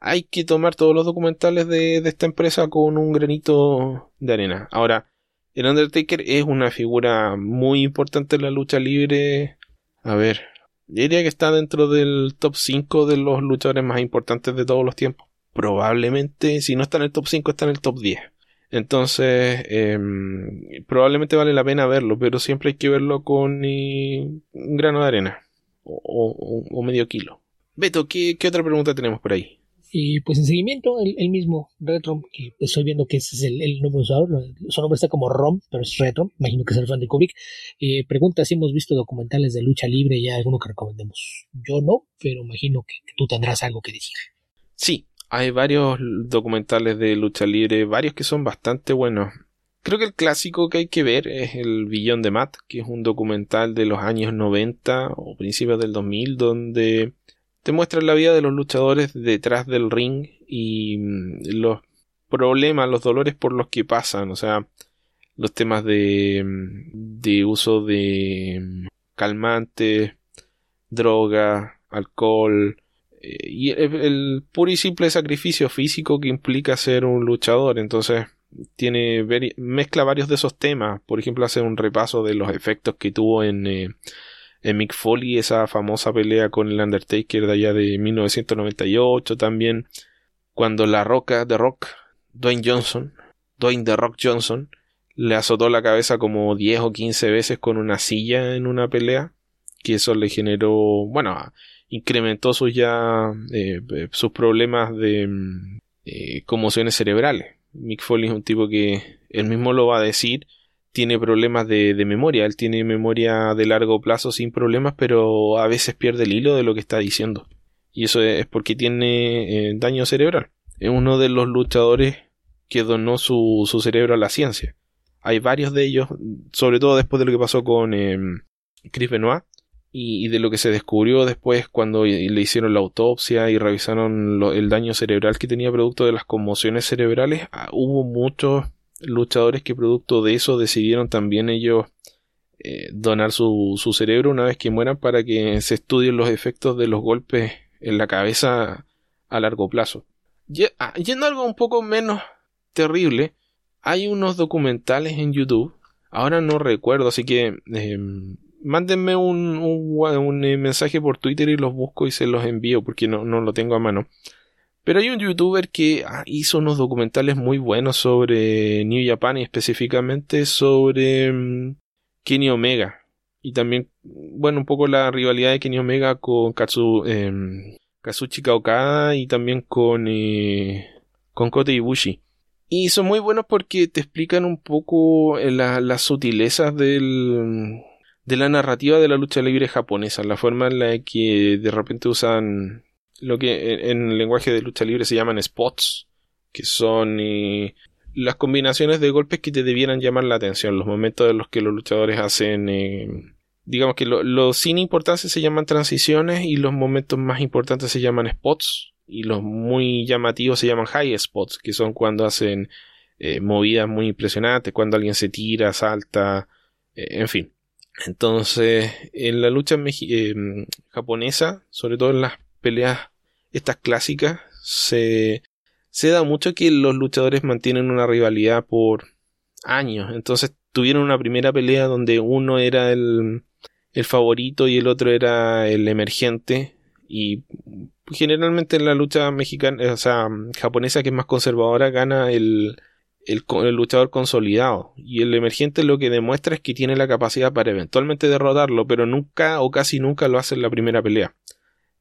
hay que tomar todos los documentales de, esta empresa con un granito de arena. Ahora, el Undertaker es una figura muy importante en la lucha libre. A ver, diría que está dentro del top 5 de los luchadores más importantes de todos los tiempos. Probablemente, si no está en el top 5, está en el top 10. Entonces, em, probablemente vale la pena verlo, pero siempre hay que verlo con eh, un grano de arena o, medio kilo. Beto, ¿qué, otra pregunta tenemos por ahí? Y pues en seguimiento, el, mismo Retro, que estoy viendo que ese es el, el nombre usador, su nombre está como ROM, pero es Retro, imagino que es el fan de Kubrick. Eh, pregunta si hemos visto documentales de lucha libre y alguno que recomendemos. Yo no, pero imagino que tú tendrás algo que decir. Sí, hay varios documentales de lucha libre, varios que son bastante buenos. Creo que el clásico que hay que ver es el Billón de Matt, que es un documental de los años 90 o principios del 2000, donde te muestra la vida de los luchadores detrás del ring y mm, los problemas, los dolores por los que pasan, o sea, los temas de, mm, de uso de mm, calmantes, droga, alcohol, y el, puro y simple sacrificio físico que implica ser un luchador. Entonces, tiene mezcla varios de esos temas. Por ejemplo, hace un repaso de los efectos que tuvo en, eh, en Mick Foley, esa famosa pelea con el Undertaker de allá de 1998. También cuando la roca de Rock, Dwayne Johnson, Dwayne The Rock Johnson, le azotó la cabeza como 10 o 15 veces con una silla en una pelea. Que eso le generó, bueno, incrementó sus ya eh, eh, sus problemas de mm, eh, conmociones cerebrales. Mick Foley es un tipo que él mismo lo va a decir, tiene problemas de, memoria, él tiene memoria de largo plazo sin problemas, pero a veces pierde el hilo de lo que está diciendo. Y eso es porque tiene daño cerebral. es uno de los luchadores que donó su, su cerebro a la ciencia. Hay varios de ellos, sobre todo después de lo que pasó con Chris Benoit y, de lo que se descubrió después cuando le hicieron la autopsia y revisaron el daño cerebral que tenía producto de las conmociones cerebrales. Ah, hubo muchos luchadores que producto de eso decidieron también ellos eh, donar su, su, cerebro una vez que mueran para que se estudien los efectos de los golpes en la cabeza a largo plazo. Ah, yendo a algo un poco menos terrible, hay unos documentales en YouTube, ahora no recuerdo, así que em, mándenme un, un, eh, mensaje por Twitter y los busco y se los envío porque no, no lo tengo a mano. Pero hay un youtuber que ah, hizo unos documentales muy buenos sobre New Japan y específicamente sobre em, Kenny Omega. Y también, bueno, un poco la rivalidad de Kenny Omega con Katsu, eh, Kazuchika Okada y también con, eh, con Kote Ibushi. Y son muy buenos porque te explican un poco eh, las sutilezas del, de la narrativa de la lucha libre japonesa, la forma en la que de repente usan lo que en, el lenguaje de lucha libre se llaman spots, que son eh, las combinaciones de golpes que te debieran llamar la atención, los momentos en los que los luchadores hacen, eh, digamos que los sin importancia se llaman transiciones y los momentos más importantes se llaman spots y los muy llamativos se llaman high spots, que son cuando hacen eh, movidas muy impresionantes, cuando alguien se tira, salta, en fin. Entonces, en la lucha japonesa, sobre todo en las peleas estas clásicas, se, se da mucho que los luchadores mantienen una rivalidad por años. Entonces tuvieron una primera pelea donde uno era el, el favorito y el otro era el emergente. Y generalmente en la lucha mexicana, o sea, japonesa que es más conservadora, gana el, el, luchador consolidado. Y el emergente lo que demuestra es que tiene la capacidad para eventualmente derrotarlo, pero nunca o casi nunca lo hace en la primera pelea.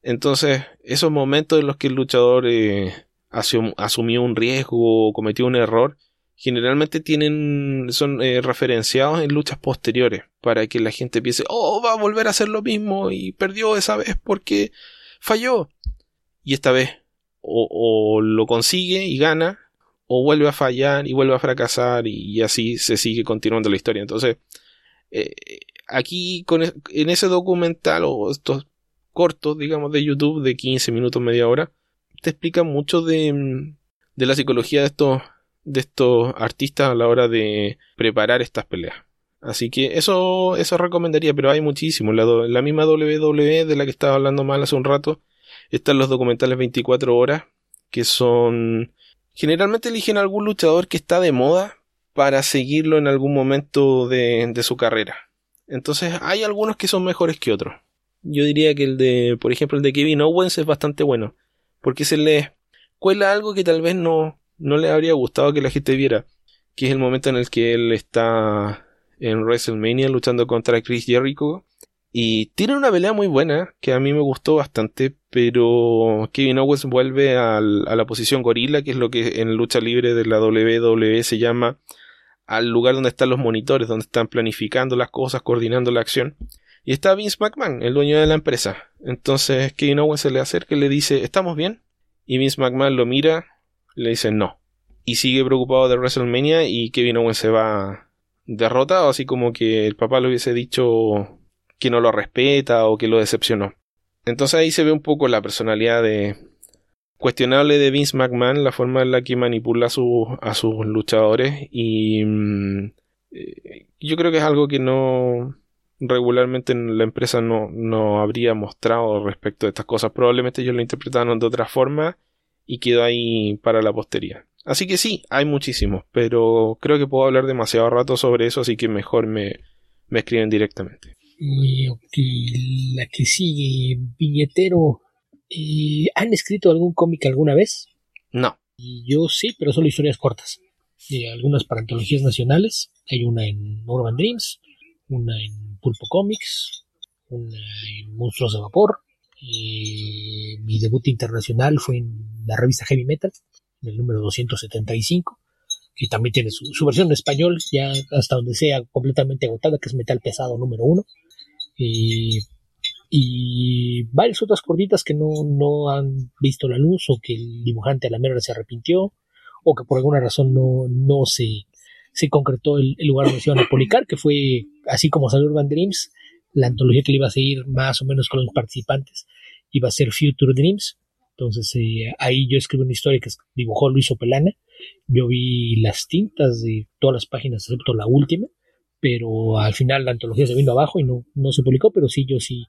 Entonces, esos momentos en los que el luchador eh, asumió un riesgo o cometió un error, generalmente tienen, son eh, referenciados en luchas posteriores para que la gente piense, oh, va a volver a hacer lo mismo y perdió esa vez porque falló. Y esta vez o, lo consigue y gana, o vuelve a fallar y vuelve a fracasar y, así se sigue continuando la historia. Entonces, eh, aquí e, en ese documental o estos cortos, digamos, de YouTube de 15 minutos, media hora, te explica mucho de, de la psicología de estos, de estos artistas a la hora de preparar estas peleas. Así que eso, eso recomendaría, pero hay muchísimo. La, la misma WWE de la que estaba hablando mal hace un rato, están los documentales 24 horas, que son... Generalmente eligen algún luchador que está de moda para seguirlo en algún momento de, su carrera. Entonces hay algunos que son mejores que otros. Yo diría que el de, por ejemplo, el de Kevin Owens es bastante bueno porque se le cuela algo que tal vez no, no le habría gustado que la gente viera, que es el momento en el que él está en WrestleMania luchando contra Chris Jericho y tiene una pelea muy buena que a mí me gustó bastante, pero Kevin Owens vuelve a la posición gorila, que es lo que en lucha libre de la WWE se llama al lugar donde están los monitores, donde están planificando las cosas, coordinando la acción. Y está Vince McMahon, el dueño de la empresa. Entonces Kevin Owens se le acerca y le dice, ¿estamos bien? Y Vince McMahon lo mira le dice no. Y sigue preocupado de WrestleMania y Kevin Owens se va derrotado, así como que el papá le hubiese dicho que no lo respeta o que lo decepcionó. Entonces ahí se ve un poco la personalidad de cuestionable de Vince McMahon, la forma en la que manipula a, a sus luchadores y mm, eh, yo creo que es algo que no regularmente la empresa no, no habría mostrado respecto a estas cosas. Probablemente ellos lo interpretaron de otra forma y quedó ahí para la postería. Así que sí, hay muchísimos, pero creo que puedo hablar demasiado rato sobre eso, así que mejor me, me escriben directamente. La que sigue, Viñetero, eh, ¿han escrito algún cómic alguna vez? No. Y yo sí, pero solo historias cortas. Eh, algunas para antologías nacionales. Hay una en Urban Dreams, una en Pulpo Comics, una en Monstruos de Vapor. mi debut internacional fue en la revista Heavy Metal, en el número 275, que también tiene su, versión en español, ya hasta donde sea completamente agotada, que es Metal Pesado número uno. Y y varias otras cortitas que no, no han visto la luz o que el dibujante a la mera se arrepintió o que por alguna razón no, no se, se concretó el, lugar donde se iban a publicar, que fue así como salió Urban Dreams, la antología que le iba a seguir más o menos con los participantes iba a ser Future Dreams. Entonces eh, ahí yo escribí una historia que dibujó Luis Opelana. Yo vi las tintas de todas las páginas, excepto la última, pero al final la antología se vino abajo y no, no se publicó, pero sí, yo sí,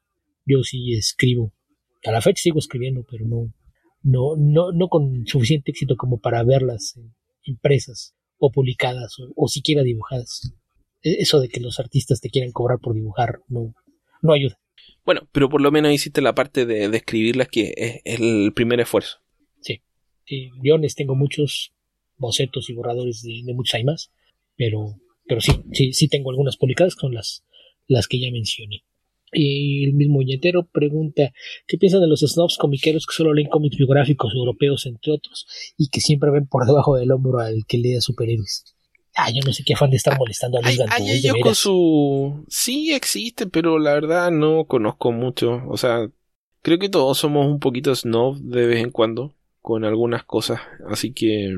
yo sí escribo. A la fecha sigo escribiendo, pero no, no, no, no con suficiente éxito como para verlas impresas o publicadas o, siquiera dibujadas. E, eso de que los artistas te quieran cobrar por dibujar no, no ayuda. Bueno, pero por lo menos hiciste la parte de, de escribirlas que es, el primer esfuerzo. Sí, sí, guiones tengo muchos, bocetos y borradores de, muchos hay más, pero, pero sí, sí, sí tengo algunas publicadas que son las, las que ya mencioné. Y el mismo Ñetero pregunta ¿qué piensan de los snobs comiqueros que solo leen cómics biográficos europeos, entre otros, y que siempre ven por debajo del hombro al que lea superhéroes? Ah, yo no sé qué afán de estar molestando a Luis Hay, con su... Sí existe, pero la verdad no conozco mucho. O sea, creo que todos somos un poquito snob de vez en cuando con algunas cosas. Así que,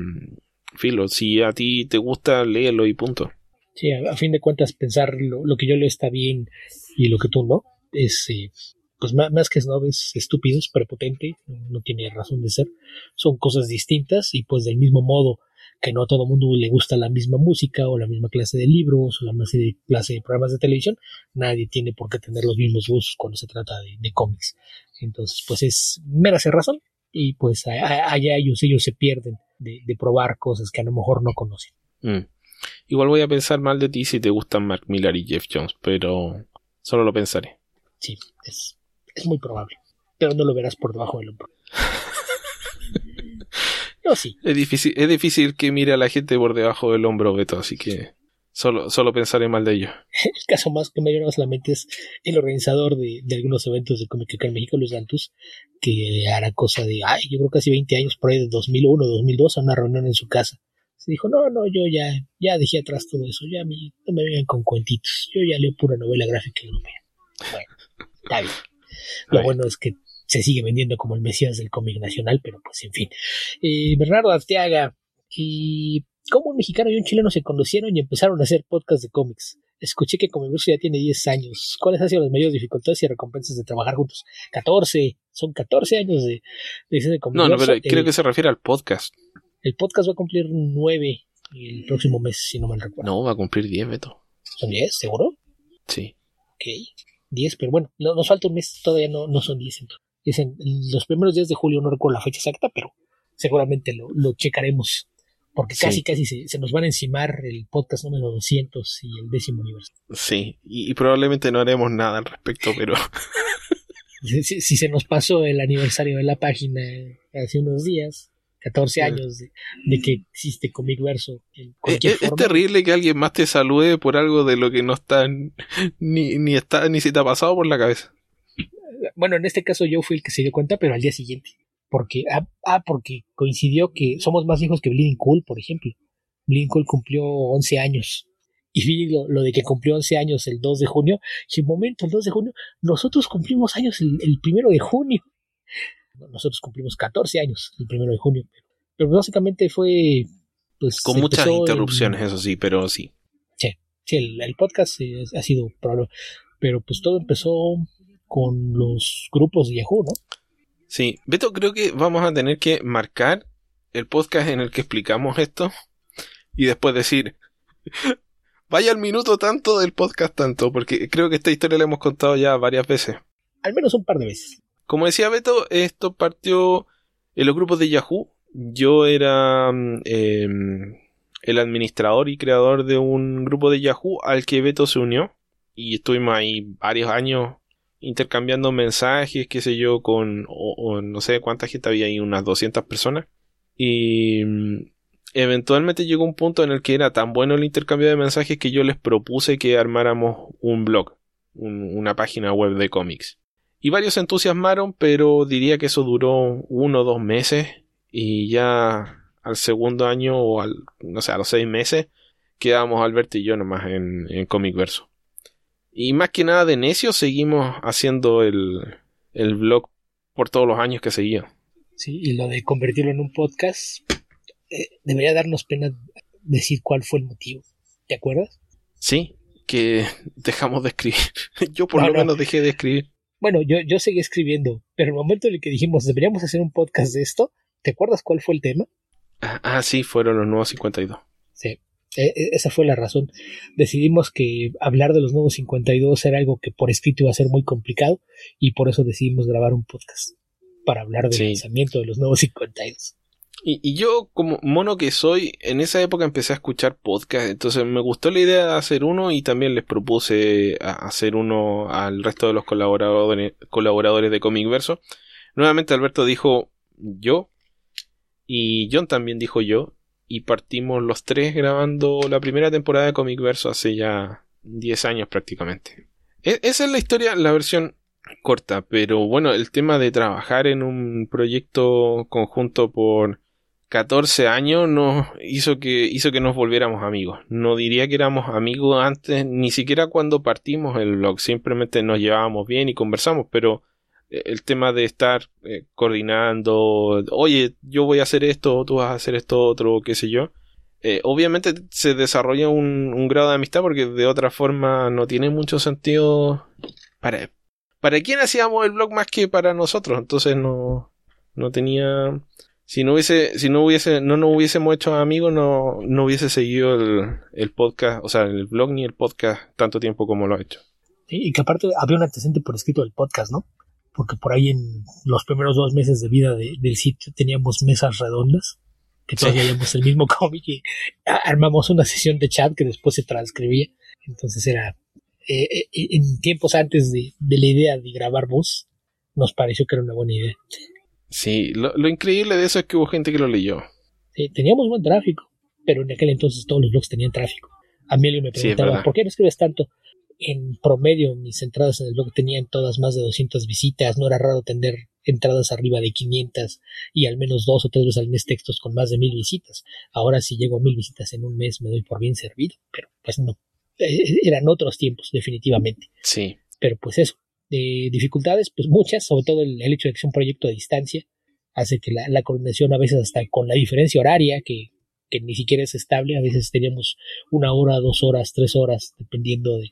filo, si a ti te gusta, léelo y punto. Sí, a, fin de cuentas pensar lo, que yo leo está bien y lo que tú no es, eh, pues más, que snob es estúpido, es prepotente, no tiene razón de ser. Son cosas distintas y pues del mismo modo que no a todo mundo le gusta la misma música o la misma clase de libros o la misma clase de programas de televisión, nadie tiene por qué tener los mismos gustos cuando se trata de, cómics. Entonces, pues es mera razón y pues allá ellos, ellos se pierden de, probar cosas que a lo mejor no conocen. Mm. Igual voy a pensar mal de ti si te gustan Mark Millar y Jeff Jones, pero solo lo pensaré. Sí, es, es muy probable, pero no lo verás por debajo del hombro. Es difícil, es difícil que mire a la gente por debajo del hombro, Beto, así que solo, solo pensaré mal de ello. El caso más que me viene a la mente es el organizador de, algunos eventos de cómic acá en México, Luis Dantus, que hará cosa de, ay, yo creo casi 20 años, por ahí de 2001, 2002, a una reunión en su casa. Se dijo, no, no, yo ya, ya dejé atrás todo eso, ya mí, no me vengan con cuentitos, yo ya leo pura novela gráfica europea. Bueno, está bien. Lo bueno es que se sigue vendiendo como el Mesías del cómic nacional, pero pues en fin. Eh, Bernardo Arteaga, y ¿cómo un mexicano y un chileno se conocieron y empezaron a hacer podcast de cómics? Escuché que Comics ya tiene 10 años. ¿Cuáles han sido las mayores dificultades y recompensas de trabajar juntos? 14. Son 14 años de, de, No, no, pero creo que se refiere al podcast. El podcast va a cumplir 9 el próximo mes, si no mal recuerdo. No, va a cumplir 10, Beto. ¿Son 10, seguro? Sí. Ok. 10, pero bueno, nos falta un mes, todavía no, no son 10 entonces es en los primeros días de julio, no recuerdo la fecha exacta, pero seguramente lo, lo checaremos. Porque casi, casi se, nos van a encimar el podcast número 200 y el décimo universo. Sí, y, probablemente no haremos nada al respecto, pero... si, se nos pasó el aniversario de la página hace unos días, 14 años de, que existe Comic Verso. Es, es, terrible que alguien más te salude por algo de lo que no está ni, ni está ni se te ha pasado por la cabeza bueno, en este caso yo fui el que se dio cuenta, pero al día siguiente. Porque, ah, ah porque coincidió que somos más hijos que Bleeding Cool, por ejemplo. Bleeding Cool cumplió 11 años. Y vi lo, de que cumplió 11 años el 2 de junio. Y en momento, el 2 de junio, nosotros cumplimos años el, el primero de junio. Nosotros cumplimos 14 años el primero de junio. Pero básicamente fue. Pues, Con muchas interrupciones, eso sí, pero sí. Sí, sí el, podcast ha sido probable. Pero pues todo empezó con los grupos de Yahoo, ¿no? Sí, Beto, creo que vamos a tener que marcar el podcast en el que explicamos esto y después decir, vaya al minuto tanto del podcast tanto, porque creo que esta historia la hemos contado ya varias veces. Al menos un par de veces. Como decía Beto, esto partió en los grupos de Yahoo. Yo era mm, em, el administrador y creador de un grupo de Yahoo al que Beto se unió y estuvimos ahí varios años intercambiando mensajes, qué sé yo, con, no sé cuánta gente había ahí, unas 200 personas. Y mm, eventualmente llegó un punto en el que era tan bueno el intercambio de mensajes que yo les propuse que armáramos un blog, una página web de cómics. Y varios se entusiasmaron, pero diría que eso duró uno o dos meses y ya al segundo año o al, no sé, a los seis meses quedamos Alberto y yo nomás en, en Comic Verso. Y más que nada de necio seguimos haciendo el, el blog por todos los años que seguía. Sí, y lo de convertirlo en un podcast, eh, debería darnos pena decir cuál fue el motivo. ¿Te acuerdas? Sí, que dejamos de escribir. yo por lo menos dejé de escribir. Bueno, yo, yo seguí escribiendo, pero el momento en el que dijimos deberíamos hacer un podcast de esto, ¿te acuerdas cuál fue el tema? Ah, ah sí, fueron los nuevos 52. Sí, esa fue la razón. Decidimos que hablar de los nuevos 52 era algo que por escrito iba a ser muy complicado y por eso decidimos grabar un podcast para hablar del lanzamiento de los nuevos 52. Y, y, yo, como mono que soy, en esa época empecé a escuchar podcast, entonces me gustó la idea de hacer uno y también les propuse hacer uno al resto de los colaboradores, colaboradores de Comic Verso. Nuevamente Alberto dijo yo y John también dijo yo y partimos los tres grabando la primera temporada de Comic Verso hace ya 10 años prácticamente. E, esa es la historia, la versión corta, pero bueno, el tema de trabajar en un proyecto conjunto por 14 años nos hizo que hizo que nos volviéramos amigos. No diría que éramos amigos antes, ni siquiera cuando partimos el blog, simplemente nos llevábamos bien y conversamos, pero el tema de estar eh, coordinando, oye, yo voy a hacer esto, tú vas a hacer esto otro, qué sé yo. Eh, obviamente se desarrolla un, un, grado de amistad porque de otra forma no tiene mucho sentido para, ¿Para quién hacíamos el blog más que para nosotros? Entonces no, no tenía... Si no hubiese, si no hubiese, no nos hubiésemos hecho amigos, no, no hubiese seguido el, el podcast, o sea, el blog ni el podcast tanto tiempo como lo ha hecho. y que aparte había un antecedente por escrito del podcast, ¿no? Porque por ahí en los primeros dos meses de vida del sitio teníamos mesas redondas, que todavía el mismo cómic y armamos una sesión de chat que después se transcribía. Entonces era eh, eh, en tiempos antes de, la idea de grabar voz, nos pareció que era una buena idea. Sí, lo, increíble de eso es que hubo gente que lo leyó. Sí, teníamos buen tráfico, pero en aquel entonces todos los blogs tenían tráfico. Amelio me preguntaba, ¿por qué no escribes tanto? En promedio, mis entradas en el blog tenían todas más de 200 visitas. No era raro tener entradas arriba de 500 y al menos dos o tres veces al mes textos con más de mil visitas. Ahora, si llego a mil visitas en un mes, me doy por bien servido, pero pues no. Eh, eran otros tiempos, definitivamente. Sí. Pero pues eso, de dificultades, pues muchas, sobre todo el, hecho de que sea un proyecto a distancia, hace que la, coordinación a veces hasta con la diferencia horaria, que, que, ni siquiera es estable, a veces teníamos una hora, dos horas, tres horas, dependiendo de,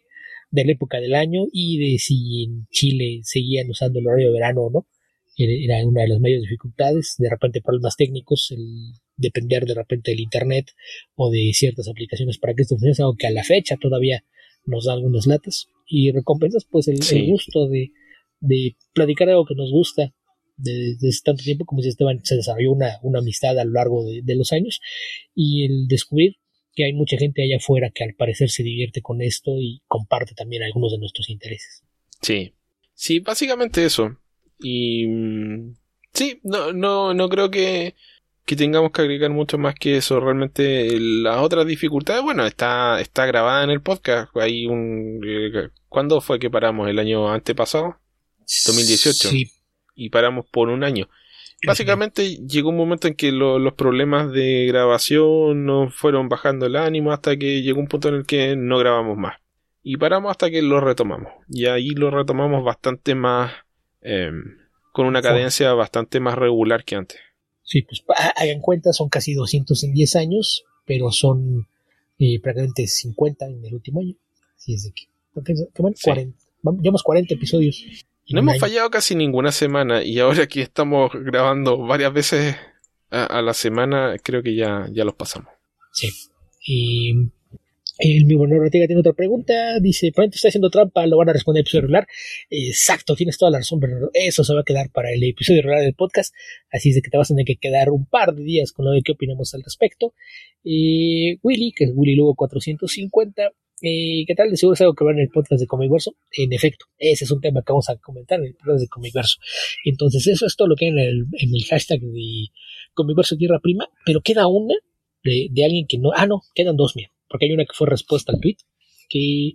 de la época del año y de si en Chile seguían usando el horario de verano o no. Era una de las mayores dificultades, de repente problemas técnicos, el depender de repente del internet o de ciertas aplicaciones para que esto funcione, algo que a la fecha todavía nos da algunas latas y recompensas pues el, gusto de, de, platicar algo que nos gusta desde tanto tiempo como si Esteban se desarrolló una, una amistad a lo largo de, de, los años y el descubrir que hay mucha gente allá afuera que al parecer se divierte con esto y comparte también algunos de nuestros intereses. Sí, sí, básicamente eso. Y mm, sí, no, no, no creo que que tengamos que agregar mucho más que eso. Realmente las otras dificultades, bueno, está, está grabada en el podcast. Hay un... Eh, ¿Cuándo fue que paramos? ¿El año antepasado? 2018. Sí. Y paramos por un año. Básicamente llegó un momento en que los problemas de grabación nos fueron bajando el ánimo hasta que llegó un punto en el que no grabamos más. Y paramos hasta que lo retomamos. Y ahí lo retomamos bastante más... Em, con una cadencia bastante más regular que antes. Sí, pues hagan cuenta, son casi 200 en 10 años, pero son eh, prácticamente 50 en el último año. Así es de que, bueno, 40, llevamos 40 episodios. No hemos fallado casi ninguna semana y ahora que estamos grabando varias veces a, la semana, creo que ya, ya los pasamos. Sí. Y el mismo Ortega tiene otra pregunta. Dice: Probablemente está haciendo trampa, lo van a responder en el episodio regular. Exacto, tienes toda la razón, Bernardo. Eso se va a quedar para el episodio regular del podcast. Así es de que te vas a tener que quedar un par de días con lo de qué opinamos al respecto. Willy, que es Willy Lugo 450. Eh, ¿Qué tal? De seguro es algo que va en el podcast de Comicverso. En efecto, ese es un tema que vamos a comentar en el podcast de Comicverso. Entonces, eso es todo lo que hay en el, en el hashtag de Comicverso Tierra Prima. Pero queda una de, de alguien que no. Ah, no, quedan dos, mira porque hay una que fue respuesta al tweet, que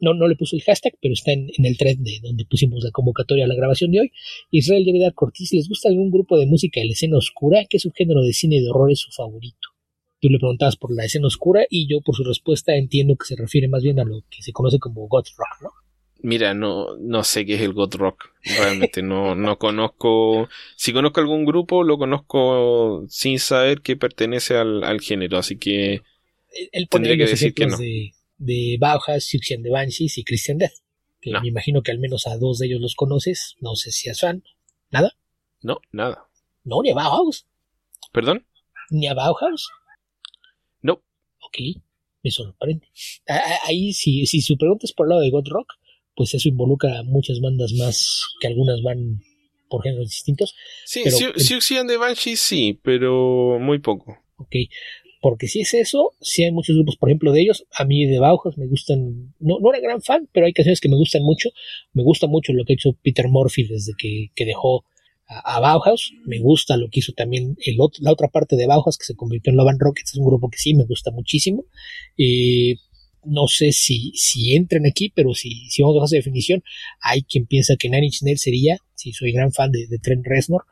no, no le puso el hashtag, pero está en, el thread de donde pusimos la convocatoria a la grabación de hoy. Israel dar Cortés, ¿les gusta algún grupo de música de la escena oscura? ¿Qué subgénero de cine de horror es su favorito? Tú le preguntabas por la escena oscura y yo por su respuesta entiendo que se refiere más bien a lo que se conoce como goth rock, ¿no? Mira, no, no sé qué es el God Rock. Realmente no, no conozco. Si conozco algún grupo, lo conozco sin saber que pertenece al, al género. Así que él pone que decir que no. de, de Bauhaus, Suxian de Banshees y Christian Death. Que me imagino que al menos a dos de ellos los conoces. No sé si a fan. ¿Nada? No, nada. No, ni a Bauhaus. ¿Perdón? ¿Ni a Bauhaus? Ok, me sorprende. Ahí, si, si su pregunta es por el lado de God Rock, pues eso involucra muchas bandas más que algunas van por géneros distintos. Sí, Suxian de Banshees sí, pero muy poco. Ok, porque si es eso, si hay muchos grupos, por ejemplo, de ellos, a mí de Bauhaus me gustan, no, no era gran fan, pero hay canciones que me gustan mucho, me gusta mucho lo que ha hecho Peter Murphy desde que, dejó a, Bauhaus, me gusta lo que hizo también el la otra parte de Bauhaus que se convirtió en Love Rockets, es un grupo que sí me gusta muchísimo, eh, no sé si, si entran aquí, pero si, si vamos a hacer definición, hay quien piensa que Nine Inch sería, si soy gran fan de, Trent Reznor,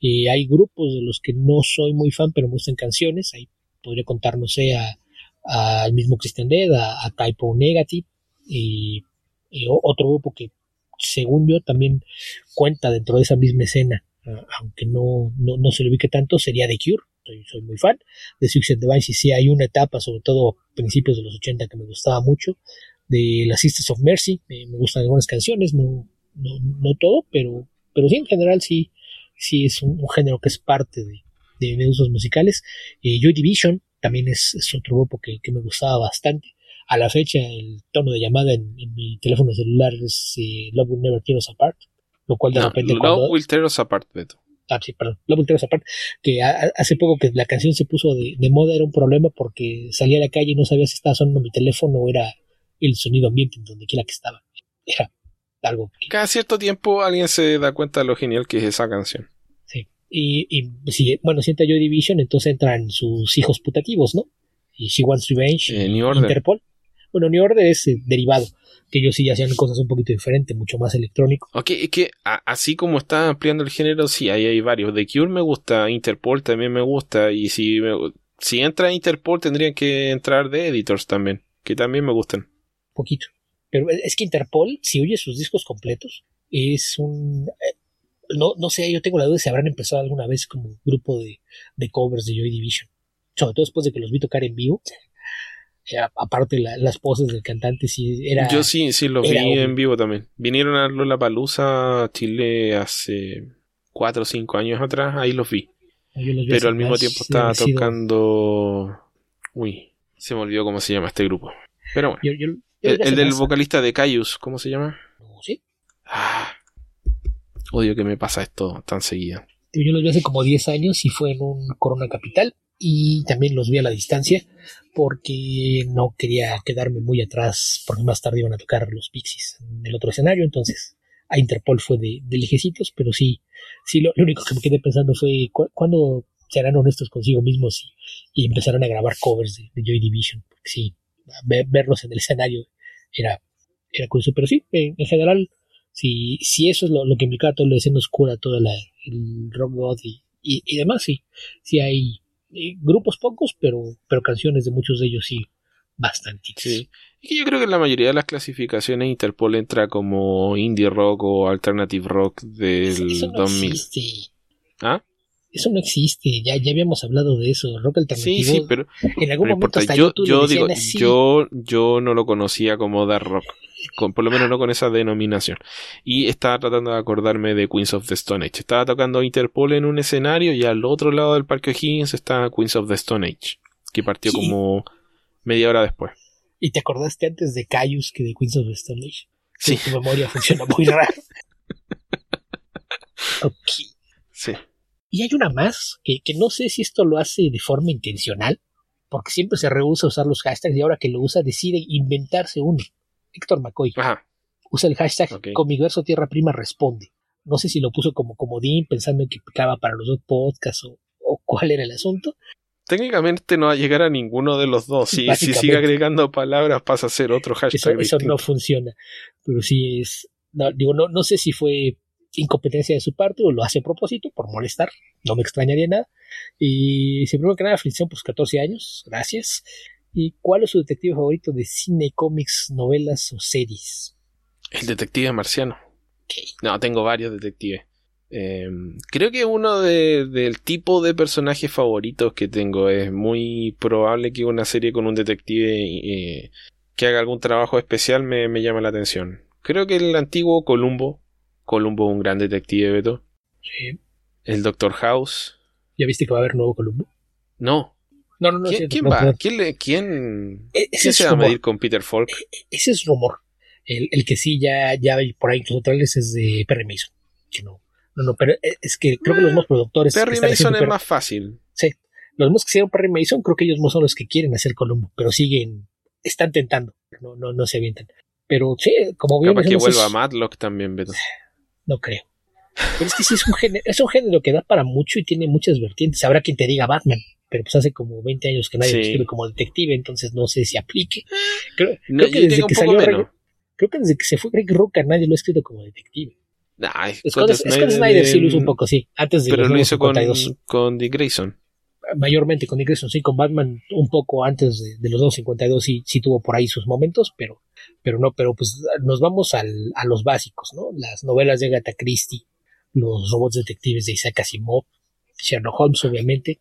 eh, hay grupos de los que no soy muy fan, pero me gustan canciones, hay podría contar, no sé, al mismo Christian Dead, a, a Typo Negative y, otro grupo que según yo también cuenta dentro de esa misma escena, aunque no, no, se le ubique tanto, sería The Cure. Soy, muy fan de Suicide Device y sí hay una etapa, sobre todo a principios de los 80, que me gustaba mucho. De las Sisters of Mercy, me gustan algunas canciones, no, no, todo, pero, pero sí en general sí, sí es un género que es parte de, de, usos musicales. Eh, Joy Division también es, otro grupo que, me gustaba bastante. A la fecha, el tono de llamada en, mi teléfono celular es eh, Love Will Never Tear Us Apart, lo cual de repente. Love Will Tear Us Apart, Beto. Ah, sí, perdón. Love Will Tear Us Apart. Que hace poco que la canción se puso de, moda era un problema porque salía a la calle y no sabía si estaba sonando mi teléfono o era el sonido ambiente en donde quiera que estaba. Era algo. Cada cierto tiempo alguien se da cuenta de lo genial que es esa canción. Y, y si, bueno, sienta Joy Division, entonces entran sus hijos putativos, ¿no? Y She Wants Revenge, eh, Interpol. Bueno, New Order es eh, derivado, que ellos sí hacían cosas un poquito diferentes, mucho más electrónico. Ok, es que así como está ampliando el género, sí, ahí hay varios. The Cure me gusta, Interpol también me gusta, y si, si entra Interpol tendrían que entrar de Editors también, que también me gustan. Poquito. Pero es que Interpol, si oye sus discos completos, es un... Eh, no, no sé, yo tengo la duda de si habrán empezado alguna vez como grupo de, de covers de Joy Division. Sobre todo después de que los vi tocar en vivo. Eh, aparte las poses del cantante sí era yo sí sí los vi en vivo también. Vinieron a Lola Palusa Chile hace cuatro o cinco años atrás ahí los vi, pero al mismo tiempo estaba tocando uy se me olvidó cómo se llama este grupo. Pero bueno. El, del vocalista de Caius ¿cómo se llama? ¿Sí? Ah, Odio que me pasa esto tan seguido. Yo los vi hace como 10 años y fue en un Corona Capital y también los vi a la distancia porque no quería quedarme muy atrás porque más tarde iban a tocar los Pixies en el otro escenario, entonces a Interpol fue de, de lejecitos, pero sí, sí lo, único que me quedé pensando fue cuándo serán honestos consigo mismos y, empezaron a grabar covers de, Joy Division, porque sí, verlos en el escenario era, era curioso, pero sí, en general si, si eso es lo, que implicaba todo la escena oscura, todo la, el rock god y, y, demás, sí, sí hay eh, grupos pocos, pero, pero canciones de muchos de ellos sí, bastante. Sí. Y yo creo que la mayoría de las clasificaciones Interpol entra como indie rock o alternative rock del eso no 2000. Existe. ¿Ah? Eso no existe, ya, ya habíamos hablado de eso, rock alternativo. Sí, sí, pero en algún momento hasta yo, yo digo, yo, yo no lo conocía como dark rock por lo menos no con esa denominación. Y estaba tratando de acordarme de Queens of the Stone Age. Estaba tocando Interpol en un escenario y al otro lado del Parque Higgins está Queens of the Stone Age, que partió como media hora después. ¿Y te acordaste antes de Caius que de Queens of the Stone Age? Sí. Tu memoria funciona muy raro. ok. Sí. Y hay una más, que, que no sé si esto lo hace de forma intencional, porque siempre se rehúsa usar los hashtags y ahora que lo usa decide inventarse uno. Héctor McCoy. Usa el hashtag okay. Comiverso Tierra Prima Responde. No sé si lo puso como comodín pensando en que picaba para los dos podcasts o, cuál era el asunto. Técnicamente no va a llegar a ninguno de los dos. Si, si sigue agregando palabras pasa a ser otro hashtag. Eso, no funciona. Pero sí es. digo, no, no sé si fue incompetencia de su parte o lo hace a propósito por molestar. No me extrañaría nada. Y se primero que nada, aflicción, pues 14 años. Gracias. ¿Y cuál es su detective favorito de cine, cómics, novelas o series? El detective marciano. No, tengo varios detectives. Eh, creo que uno del tipo de personajes favoritos que tengo es muy probable que una serie con un detective eh, que haga algún trabajo especial me, me llame la atención. Creo que el antiguo Columbo, Columbo un gran detective, Beto. Sí. El Doctor House. ¿Ya viste que va a haber nuevo Columbo? No. No, no, no. ¿Quién, sí, va? ¿Quién, le- quién, E- quién se va a medir con Peter Falk? Ese es rumor. El, el que sí ya, ya hay por ahí incluso trailers es de Perry Mason. Que no, no, no, pero eh, es que creo que los mismos productores. que Perry están Mason es Per- más fácil. Los mismos que hicieron Perry Mason, creo que ellos no son los que quieren hacer Columbo, pero siguen, están tentando, no, no, no se avientan. Pero sí, como bien Capaz que vuelva es- Matlock también, Beto. No creo. Pero es que sí es un género, es un género que da para mucho y tiene muchas vertientes. Habrá quien te diga Batman, pero pues hace como 20 años que nadie Sí. lo escribe como detective, entonces no sé si aplique. Creo, No, creo que desde que un salió. Greg- creo que desde que se fue Greg Rucka nadie lo ha escrito como detective. Ay, Scott, Scott Scott Snyder sí lo hizo un en- poco, sí. Antes de Pero lo hizo con, 52. con Dick Grayson. Mayormente con Dick Grayson, sí, con Batman un poco antes de, de los nuevos 52 sí, sí tuvo por ahí sus momentos, pero, pero no, pero pues nos vamos al, a los básicos, ¿no? Las novelas de Agatha Christie, los robots detectives de Isaac Asimov, Sherlock Holmes, obviamente,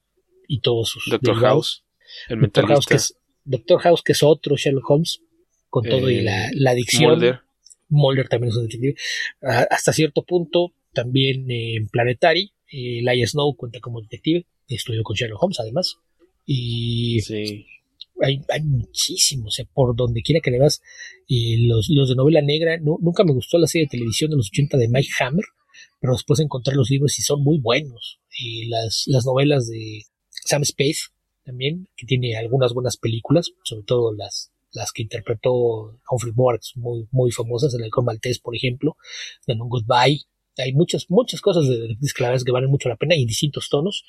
y todos sus Doctor derivados. House. El Doctor House, que es, Doctor House, que es otro Sherlock Holmes, con todo y Eh, la, la adicción. Mulder. Mulder también es un detective. Ah, hasta cierto punto, también eh, en Planetary, eh, Elijah Snow cuenta como detective, estudió con Sherlock Holmes además. Y Sí. hay, hay muchísimos, o sea, por donde quiera que le vas. Y los, los de novela negra, no, nunca me gustó la serie de televisión de los 80 de Mike Hammer, pero después encontré los libros y son muy buenos. Y las, las novelas de Sam Spade también, que tiene algunas buenas películas, sobre todo las, las que interpretó Humphrey Bogart, muy, muy famosas, el Halcón Maltés, por ejemplo, The Long Goodbye. Hay muchas, muchas cosas de detectives que la verdad es que valen mucho la pena y en distintos tonos.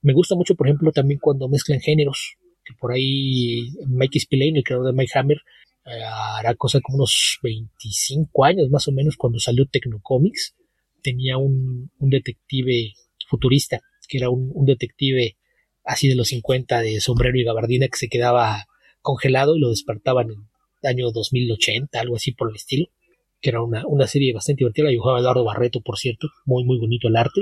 Me gusta mucho, por ejemplo, también cuando mezclan géneros, que por ahí Mike Spillane, el creador de Mike Hammer, eh, hará cosa como unos 25 años más o menos cuando salió Tecnocomics, tenía un, un detective futurista, que era un, un detective así de los 50 de sombrero y gabardina que se quedaba congelado y lo despertaban en el año 2080, algo así por el estilo, que era una, una serie bastante divertida, la dibujaba Eduardo Barreto, por cierto, muy muy bonito el arte,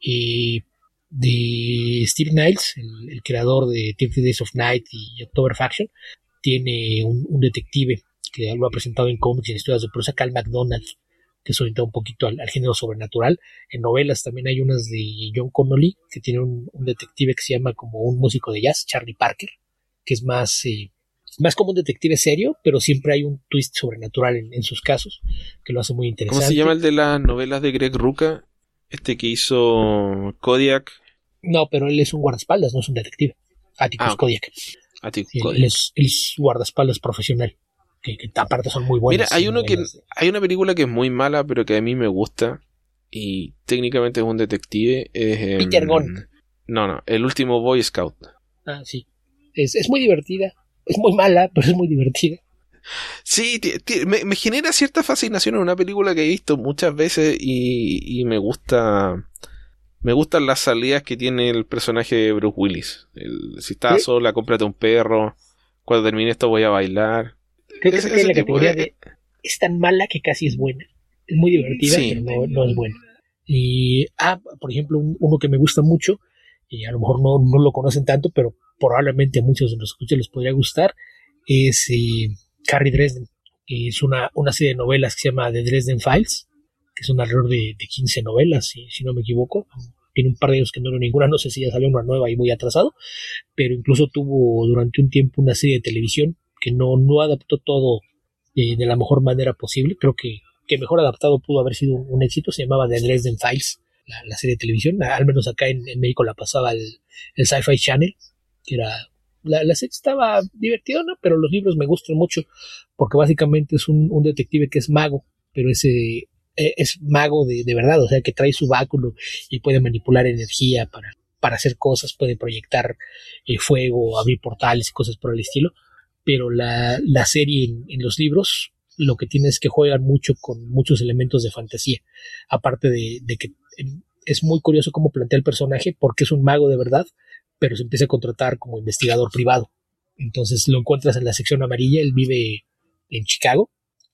y de Steve Niles, el, creador de 30 Days of Night y October Faction, tiene un, un detective que lo ha presentado en cómics y en historias de prosa, Cal McDonald, que se orienta un poquito al, al género sobrenatural. En novelas también hay unas de John Connolly, que tiene un, un detective que se llama como un músico de jazz, Charlie Parker, que es más, eh, más como un detective serio, pero siempre hay un twist sobrenatural en, en sus casos, que lo hace muy interesante. ¿Cómo se llama el de las novelas de Greg Rucka? Este que hizo Kodiak. No, pero él es un guardaespaldas, no es un detective. Atticus Ah, ok. Kodiak. Ah, tío, Sí, él, Kodiak. es, él es guardaespaldas profesional, que, que aparte son muy buenos. Mira, hay uno que hay una película que es muy mala, pero que a mí me gusta y técnicamente es un detective. Es, em, Peter Gunn. No, no, el último Boy Scout. Ah, sí. Es, es muy divertida. Es muy mala, pero es muy divertida. Sí, me, me genera cierta fascinación en una película que he visto muchas veces y, y me gusta. Me gustan las salidas que tiene el personaje de Bruce Willis. El- si estás ¿Sí? sola, cómprate un perro. Cuando termine esto voy a bailar. Creo que en la categoría de- de es tan mala que casi es buena. Es muy divertida, Sí. pero no, no es buena. Y, ah, por ejemplo, un- uno que me gusta mucho, y a lo mejor no, no lo conocen tanto, pero probablemente a muchos de los escuchas les podría gustar, es eh, Harry Dresden. Es una, una serie de novelas que se llama The Dresden Files, que son alrededor de, de 15 novelas, si, si no me equivoco. Tiene un par de años que no leo ninguna, no sé si ya salió una nueva y muy atrasado, pero incluso tuvo durante un tiempo una serie de televisión que no, no adaptó todo eh, de la mejor manera posible. Creo que, que mejor adaptado pudo haber sido un, éxito. Se llamaba The Dresden Files, la, serie de televisión. Al menos acá en, México la pasaba el, el Sci-Fi Channel, que era. La, la serie estaba divertida, ¿no? pero los libros me gustan mucho porque básicamente es un, detective que es mago, pero ese es mago de, de verdad, o sea, que trae su báculo y puede manipular energía para, para hacer cosas, puede proyectar eh, fuego, abrir portales y cosas por el estilo pero la, la serie en, los libros lo que tiene es que juegan mucho con muchos elementos de fantasía, aparte de, de, que es muy curioso cómo plantea el personaje porque es un mago de verdad, pero se empieza a contratar como investigador privado. Entonces lo encuentras en la sección amarilla, él vive en Chicago,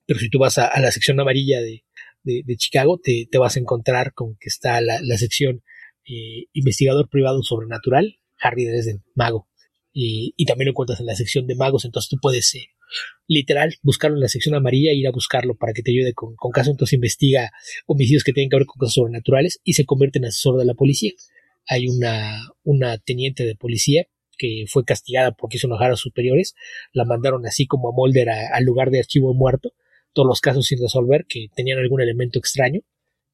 pero si tú vas a, la sección amarilla de, de, Chicago, te, te, vas a encontrar con que está la, la sección eh, investigador privado sobrenatural, Harry Dresden, mago. Y, y, también lo encuentras en la sección de magos, entonces tú puedes, eh, literal, buscarlo en la sección amarilla e ir a buscarlo para que te ayude con, con casos. Entonces investiga homicidios que tienen que ver con cosas sobrenaturales y se convierte en asesor de la policía. Hay una, una teniente de policía que fue castigada porque hizo enojar a superiores, la mandaron así como a Molder al lugar de archivo muerto, todos los casos sin resolver que tenían algún elemento extraño,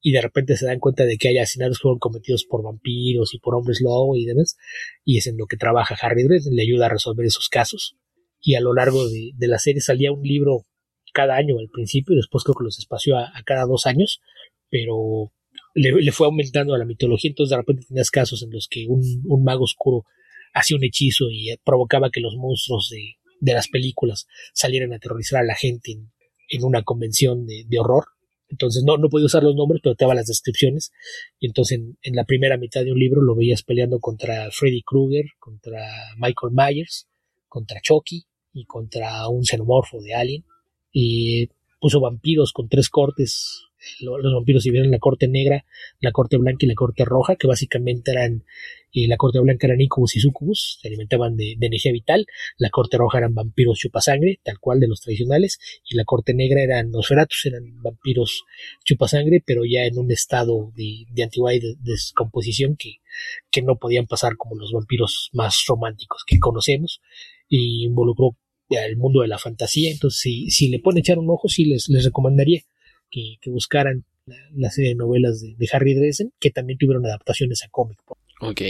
y de repente se dan cuenta de que hay asesinatos que fueron cometidos por vampiros y por hombres lobo y demás, y es en lo que trabaja Harry Dresden, le ayuda a resolver esos casos, y a lo largo de, la serie salía un libro cada año al principio, y después creo que los espació a, cada dos años, pero le, fue aumentando a la mitología, entonces de repente tenías casos en los que un, un mago oscuro hacía un hechizo y provocaba que los monstruos de, de las películas salieran a aterrorizar a la gente en, una convención de, horror entonces no, no podía usar los nombres, pero te daba las descripciones. Y entonces en, la primera mitad de un libro lo veías peleando contra Freddy Krueger, contra Michael Myers, contra Chucky y contra un xenomorfo de Alien. Y puso vampiros con tres cortes los vampiros vieron la corte negra, la corte blanca y la corte roja, que básicamente eran, eh, la corte blanca eran incubus y sucubus, se alimentaban de, energía vital, la corte roja eran vampiros chupasangre, tal cual de los tradicionales, y la corte negra eran nosferatus, eran vampiros chupasangre, pero ya en un estado de, de antigüedad y de, descomposición que, que no podían pasar como los vampiros más románticos que conocemos, y involucró el mundo de la fantasía, entonces si, si le pone echar un ojo, sí les, les recomendaría que, buscaran la, serie de novelas de, Harry Dresden, que también tuvieron adaptaciones a cómic. Ok.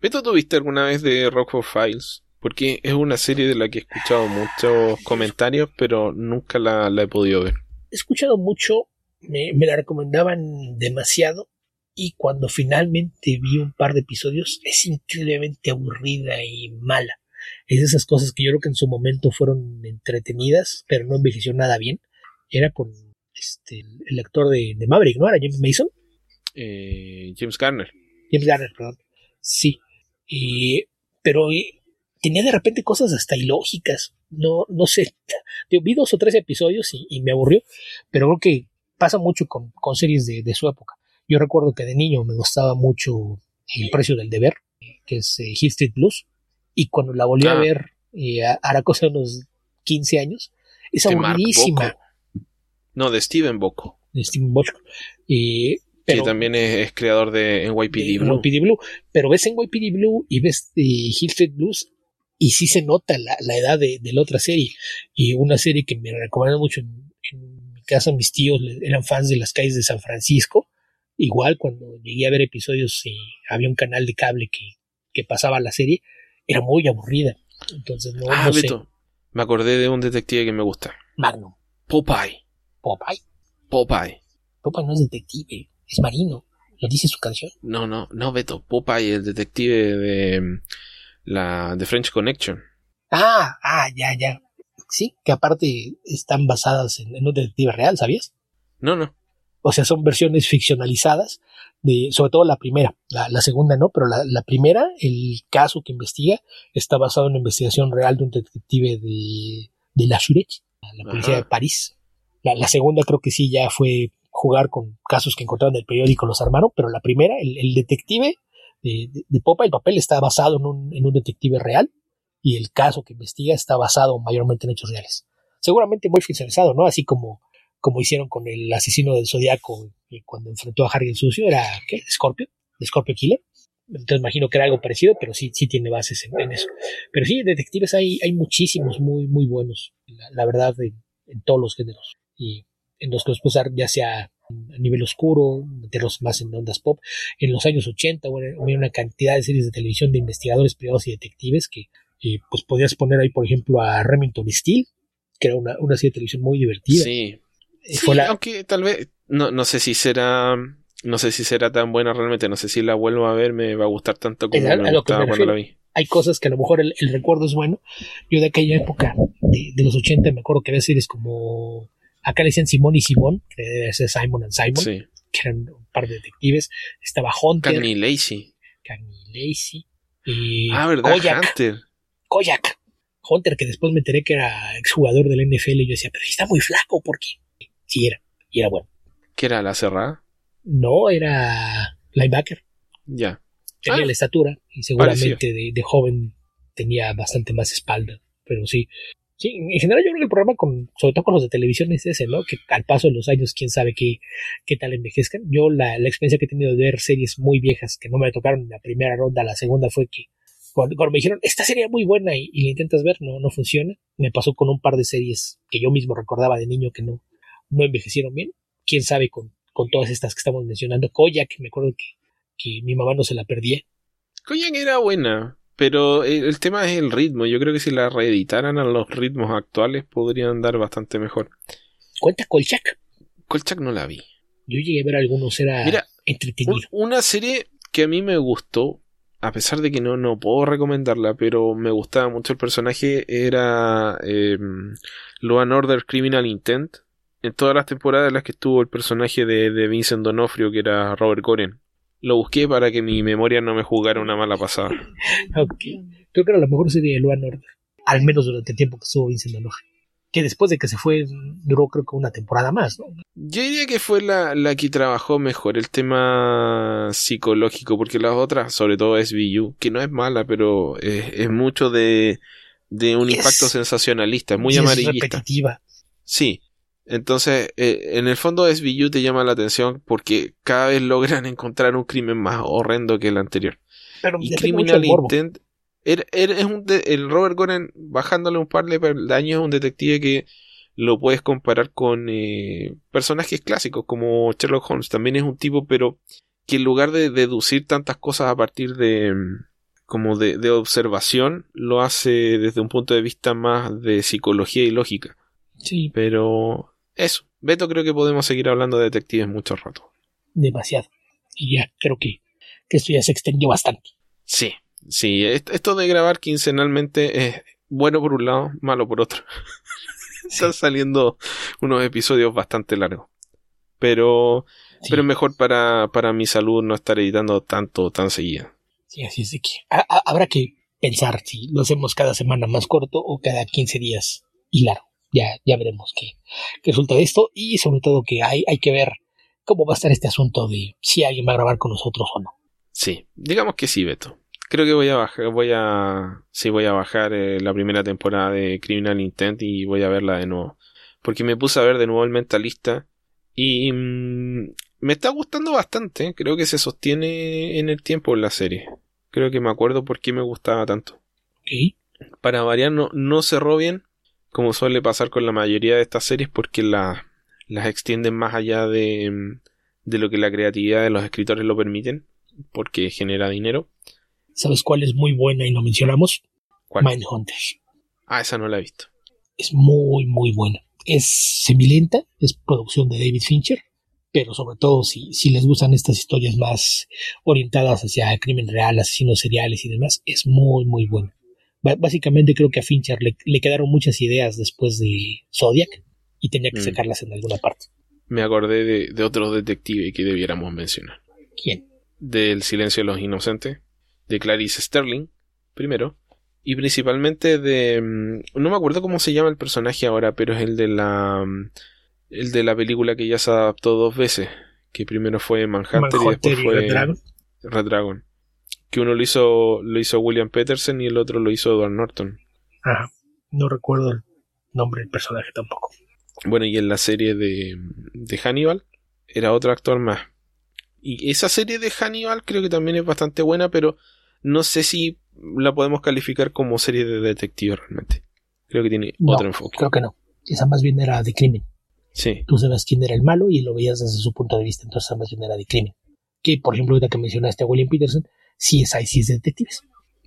¿Beto tuviste alguna vez de Rockford Files? Porque es una serie de la que he escuchado muchos comentarios, pero nunca la, he podido ver. He escuchado mucho, me, la recomendaban demasiado, y cuando finalmente vi un par de episodios, es increíblemente aburrida y mala. Es de esas cosas que yo creo que en su momento fueron entretenidas, pero no envejeció nada bien. Era con este, el actor de, Maverick, ¿no? Era James Mason. Eh, James Garner. James Garner, perdón. Sí. pero tenía de repente cosas hasta ilógicas. No, no sé. vi dos o tres episodios y, me aburrió, pero creo que pasa mucho con, series de, su época. Yo recuerdo que de niño me gustaba mucho El precio del deber, que es eh, Hill Street Blues, y cuando la volví a ah. ver, eh, hará cosa de unos 15 años, es aburridísima. No, de Steven Bocco. De Steven Bocco. Y, pero, también es, creador de NYPD Blue. NYPD Blue. Pero ves NYPD Blue y ves eh, Hill Street Blues y sí se nota la, edad de, la otra serie. Y una serie que me recomendaron mucho en, mi casa, mis tíos eran fans de las calles de San Francisco. Igual cuando llegué a ver episodios y había un canal de cable que, que pasaba la serie, era muy aburrida. Entonces no, ah, no Me acordé de un detective que me gusta. Magnum. Popeye. Popeye. Popeye. Popeye no es detective, es marino. Lo dice su canción. No, no, no, Beto. Popeye, el detective de la de French Connection. Ah, ah, ya, ya. Sí, que aparte están basadas en, un detective real, ¿sabías? No, no. O sea, son versiones ficcionalizadas de, sobre todo la primera, la, segunda no, pero la, primera, el caso que investiga, está basado en una investigación real de un detective de, de la Shurech, la policía de París. La, segunda creo que sí ya fue jugar con casos que encontraron en el periódico, los armaron, pero la primera, el, detective de, Popa, el papel está basado en un, detective real y el caso que investiga está basado mayormente en hechos reales. Seguramente muy ficcionalizado, ¿no? Así como, como hicieron con el asesino del Zodiaco cuando enfrentó a Harry el Sucio, era, ¿qué? Scorpio, de Scorpio Killer. Entonces imagino que era algo parecido, pero sí, sí tiene bases en, eso. Pero sí, detectives hay, hay muchísimos muy, muy buenos, la, verdad, en todos los géneros y en los que los puedes ya sea a nivel oscuro, meterlos más en ondas pop. En los años 80 hubo una cantidad de series de televisión de investigadores privados y detectives que eh, pues podías poner ahí, por ejemplo, a Remington Steel, que era una, una serie de televisión muy divertida. Sí. Eh, aunque tal vez, no, no sé si será, no sé si será tan buena realmente, no sé si la vuelvo a ver, me va a gustar tanto como me gustaba cuando la vi. Hay cosas que a lo mejor el, recuerdo es bueno. Yo de aquella época, de, de, los 80, me acuerdo que había series como Acá le decían Simón y Simón, que debe ser Simon and Simon, que eran un par de detectives. Estaba Hunter. Cagney Lacey. Cagney Lacey. Y ah, ¿verdad? Koyak. Hunter. Koyak. Hunter, que después me enteré que era exjugador del NFL, y yo decía, pero está muy flaco, ¿por qué? Sí, era, y era bueno. ¿Qué era la cerrada? No, era linebacker. Ya. Tenía Ah. la estatura y seguramente de, de joven tenía bastante más espalda, pero sí. Sí, en general yo creo que el problema con, sobre todo con los de televisión es ese, ¿no? Que al paso de los años, quién sabe qué, qué tal envejezcan. Yo la, experiencia que he tenido de ver series muy viejas que no me tocaron en la primera ronda, la segunda fue que cuando, me dijeron, esta serie es muy buena y, y la intentas ver, no, no funciona. Me pasó con un par de series que yo mismo recordaba de niño que no, no envejecieron bien. Quién sabe con, con todas estas que estamos mencionando. Koyak, me acuerdo que, que mi mamá no se la perdía. Koyak era buena, pero el, el tema es el ritmo. Yo creo que si la reeditaran a los ritmos actuales podrían andar bastante mejor. ¿Cuenta Kolchak? Kolchak no la vi. Yo llegué a ver algunos, era Mira, entretenido. Un- una serie que a mí me gustó, a pesar de que no, no puedo recomendarla, pero me gustaba mucho el personaje, era eh, Law and Order Criminal Intent. En todas las temporadas en las que estuvo el personaje de, de Vincent Donofrio, que era Robert Goren. Lo busqué para que mi memoria no me jugara una mala pasada. Ok. Creo que era la mejor serie de Luan Order. Al menos durante el tiempo que estuvo Vincent D'Onofrio. Que después de que se fue, duró creo que una temporada más, ¿no? Yo diría que fue la, la que trabajó mejor el tema psicológico, porque las otras, sobre todo SVU, que no es mala, pero es, es mucho de, de un Es- impacto sensacionalista, es muy Y es amarillista. repetitiva. Sí. Entonces, eh, en el fondo SVU te llama la atención porque cada vez logran encontrar un crimen más horrendo que el anterior. Pero Y Criminal. Intent era- es un de- el Robert Goren bajándole un par de peldaños es un detective que lo puedes comparar con eh, personajes clásicos como Sherlock Holmes. También es un tipo, pero que en lugar de deducir tantas cosas a partir de mm, como de, de observación, lo hace desde un punto de vista más de psicología y lógica. Sí, Pero eso, Beto, creo que podemos seguir hablando de detectives mucho rato. demasiado. Y ya creo que, que esto ya se extendió bastante. Sí, sí, est- esto de grabar quincenalmente es bueno por un lado, malo por otro. Están saliendo unos episodios bastante largos. Pero, Sí, pero es mejor para, para mi salud no estar editando tanto, tan seguido. sí, así es de que ha- ha- habrá que pensar si lo hacemos cada semana más corto o cada 15 días y largo. Ya, ya veremos qué, qué resulta de esto y sobre todo que hay, hay que ver cómo va a estar este asunto de si alguien va a grabar con nosotros o no. Sí, digamos que sí, Beto. Creo que voy a bajar, voy a, sí, voy a bajar eh, la primera temporada de Criminal Intent y voy a verla de nuevo. Porque me puse a ver de nuevo el Mentalista y mm, me está gustando bastante. Creo que se sostiene en el tiempo la serie. Creo que me acuerdo por qué me gustaba tanto. Para variar, no, no cerró bien, como suele pasar con la mayoría de estas series, porque la- las extienden más allá de, de lo que la creatividad de los escritores lo permiten, porque genera dinero. ¿Sabes cuál es muy buena y no mencionamos? ¿Cuál? Mindhunter. Ah, esa no la he visto. Es muy, muy buena. Es semilenta, es producción de David Fincher, pero sobre todo si, si les gustan estas historias más orientadas hacia el crimen real, asesinos seriales y demás, es muy, muy buena. Básicamente creo que a Fincher le, le quedaron muchas ideas después de Zodiac y tenía que Mm. sacarlas en alguna parte. Me acordé de, de otro detective que debiéramos mencionar. ¿Quién? Del Silencio de los Inocentes, de Clarice Sterling, primero. Y principalmente de... mm, No me acuerdo cómo se llama el personaje ahora, pero es el de la... mm, El de la película que ya se adaptó dos veces. Que primero fue Manhunter, y después y fue Red Dragon. Red Dragon. Que uno lo hizo, lo hizo William Peterson y el otro lo hizo Edward Norton. Ajá. No recuerdo el nombre del personaje tampoco. Bueno, y en la serie de, de Hannibal era otro actor más. Y esa serie de Hannibal creo que también es bastante buena, pero no sé si la podemos calificar como serie de detective realmente. Creo que tiene No, otro enfoque. creo que no. Esa más bien era de crimen. Sí, tú sabes quién era el malo y lo veías desde su punto de vista, entonces ambas bien era de crimen. Que, por ejemplo, ahorita que mencionaste a William Peterson, ahí, sí es de detectives,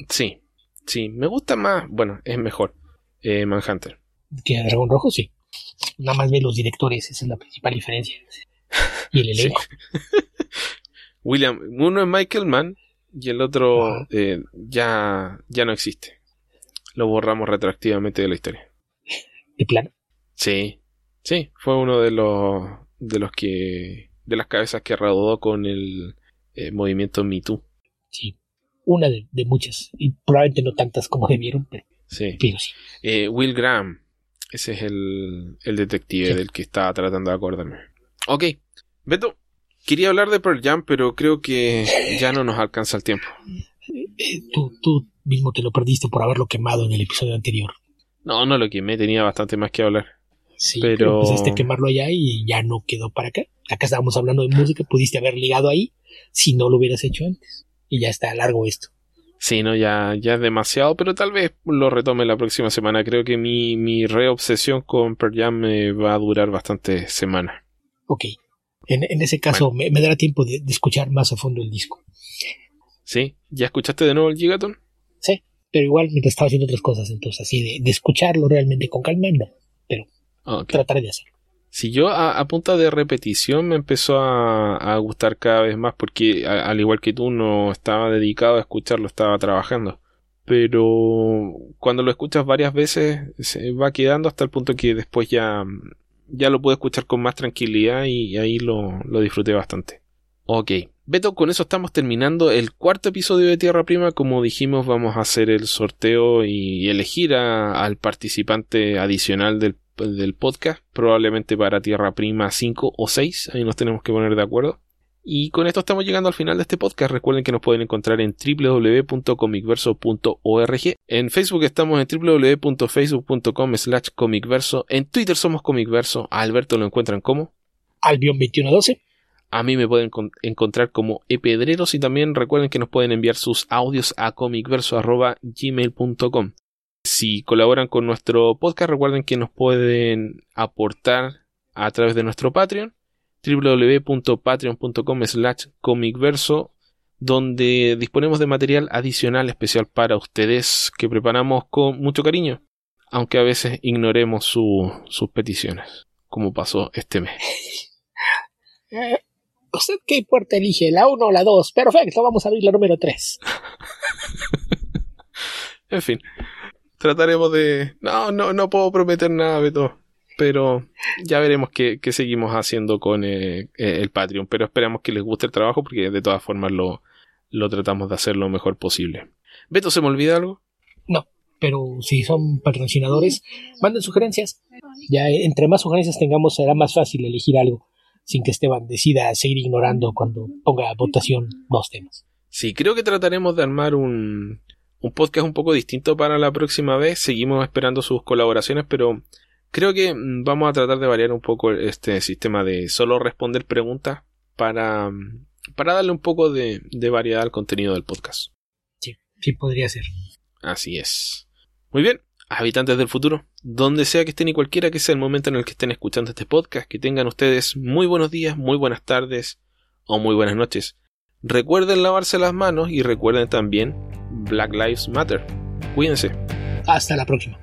sí, sí. Me gusta más, bueno, es mejor eh, Manhunter. que Dragón Rojo, sí. Nada más ve los directores, esa es la principal diferencia. Y el Sí. elenco. William, uno es Michael Mann y el otro eh, ya, ya no existe. Lo borramos retroactivamente de la historia. de plano. Sí, sí, fue uno de los de los que de las cabezas que rodó con el eh, movimiento Me Too. Sí. Una de, de muchas. Y probablemente no tantas como debieron, pero Sí. Pero sí. Eh, Will Graham. Ese es el, el detective Sí. del que estaba tratando de acordarme. Ok. Beto, quería hablar de Pearl Jam, pero creo que ya no nos alcanza el tiempo. Eh, tú, tú mismo te lo perdiste por haberlo quemado en el episodio anterior. No, no lo quemé, tenía bastante más que hablar. Sí, Pero- pero empezaste a quemarlo allá y ya no quedó para acá. Acá estábamos hablando de música, pudiste haber ligado ahí si no lo hubieras hecho antes. Y ya está largo esto. Sí, no, ya, ya es demasiado, pero tal vez lo retome la próxima semana. Creo que mi, mi reobsesión con Pearl Jam me va a durar bastantes semanas. Ok. En, en ese caso me, me dará tiempo de, de escuchar más a fondo el disco. ¿Sí? ¿Ya escuchaste de nuevo el Gigaton? Sí, pero igual mientras estaba haciendo otras cosas, entonces así de, de escucharlo realmente con calma, no. Ok. Trataré de hacerlo. Si yo a, a punta de repetición me empezó a, a gustar cada vez más porque al igual que tú no estaba dedicado a escucharlo, estaba trabajando. Pero cuando lo escuchas varias veces se va quedando hasta el punto que después ya, ya lo pude escuchar con más tranquilidad y ahí lo, lo disfruté bastante. Ok, Beto, con eso estamos terminando el cuarto episodio de Tierra Prima. Como dijimos, vamos a hacer el sorteo y elegir a- al participante adicional del, del podcast, probablemente para Tierra Prima 5 o 6, ahí nos tenemos que poner de acuerdo. Y con esto estamos llegando al final de este podcast. Recuerden que nos pueden encontrar en www.comicverso.org. En Facebook estamos en www.facebook.com slash comicverso. En Twitter somos comicverso. A Alberto lo encuentran como. Albion 2112. A mí me pueden con- encontrar como epedreros y también recuerden que nos pueden enviar sus audios a comicverso.gmail.com. Si colaboran con nuestro podcast, recuerden que nos pueden aportar a través de nuestro Patreon www.patreon.com slash comicverso donde disponemos de material adicional especial para ustedes que preparamos con mucho cariño, aunque a veces ignoremos su- sus peticiones, como pasó este mes. ¿Usted qué puerta elige? ¿La 1 o la 2? Perfecto, vamos a abrir la número 3. En fin, trataremos de... No, no, no puedo prometer nada, Beto. Pero ya veremos qué, qué seguimos haciendo con eh, eh, el Patreon. Pero esperamos que les guste el trabajo porque de todas formas lo, lo tratamos de hacer lo mejor posible. Beto, ¿se me olvida algo? Pero si son patrocinadores, manden sugerencias. Ya eh, entre más sugerencias tengamos, será más fácil elegir algo sin que Esteban decida seguir ignorando cuando ponga a votación dos temas. Sí, creo que trataremos de armar un, un podcast un poco distinto para la próxima vez. Seguimos esperando sus colaboraciones, pero creo que mm, vamos a tratar de variar un poco este sistema de solo responder preguntas para, mm, para darle un poco de, de variedad al contenido del podcast. Sí, podría ser. Así es. Muy bien, habitantes del futuro, donde sea que estén y cualquiera que sea el momento en el que estén escuchando este podcast, que tengan ustedes muy buenos días, muy buenas tardes o muy buenas noches. Recuerden lavarse las manos y recuerden también Black Lives Matter. Cuídense. Hasta la próxima.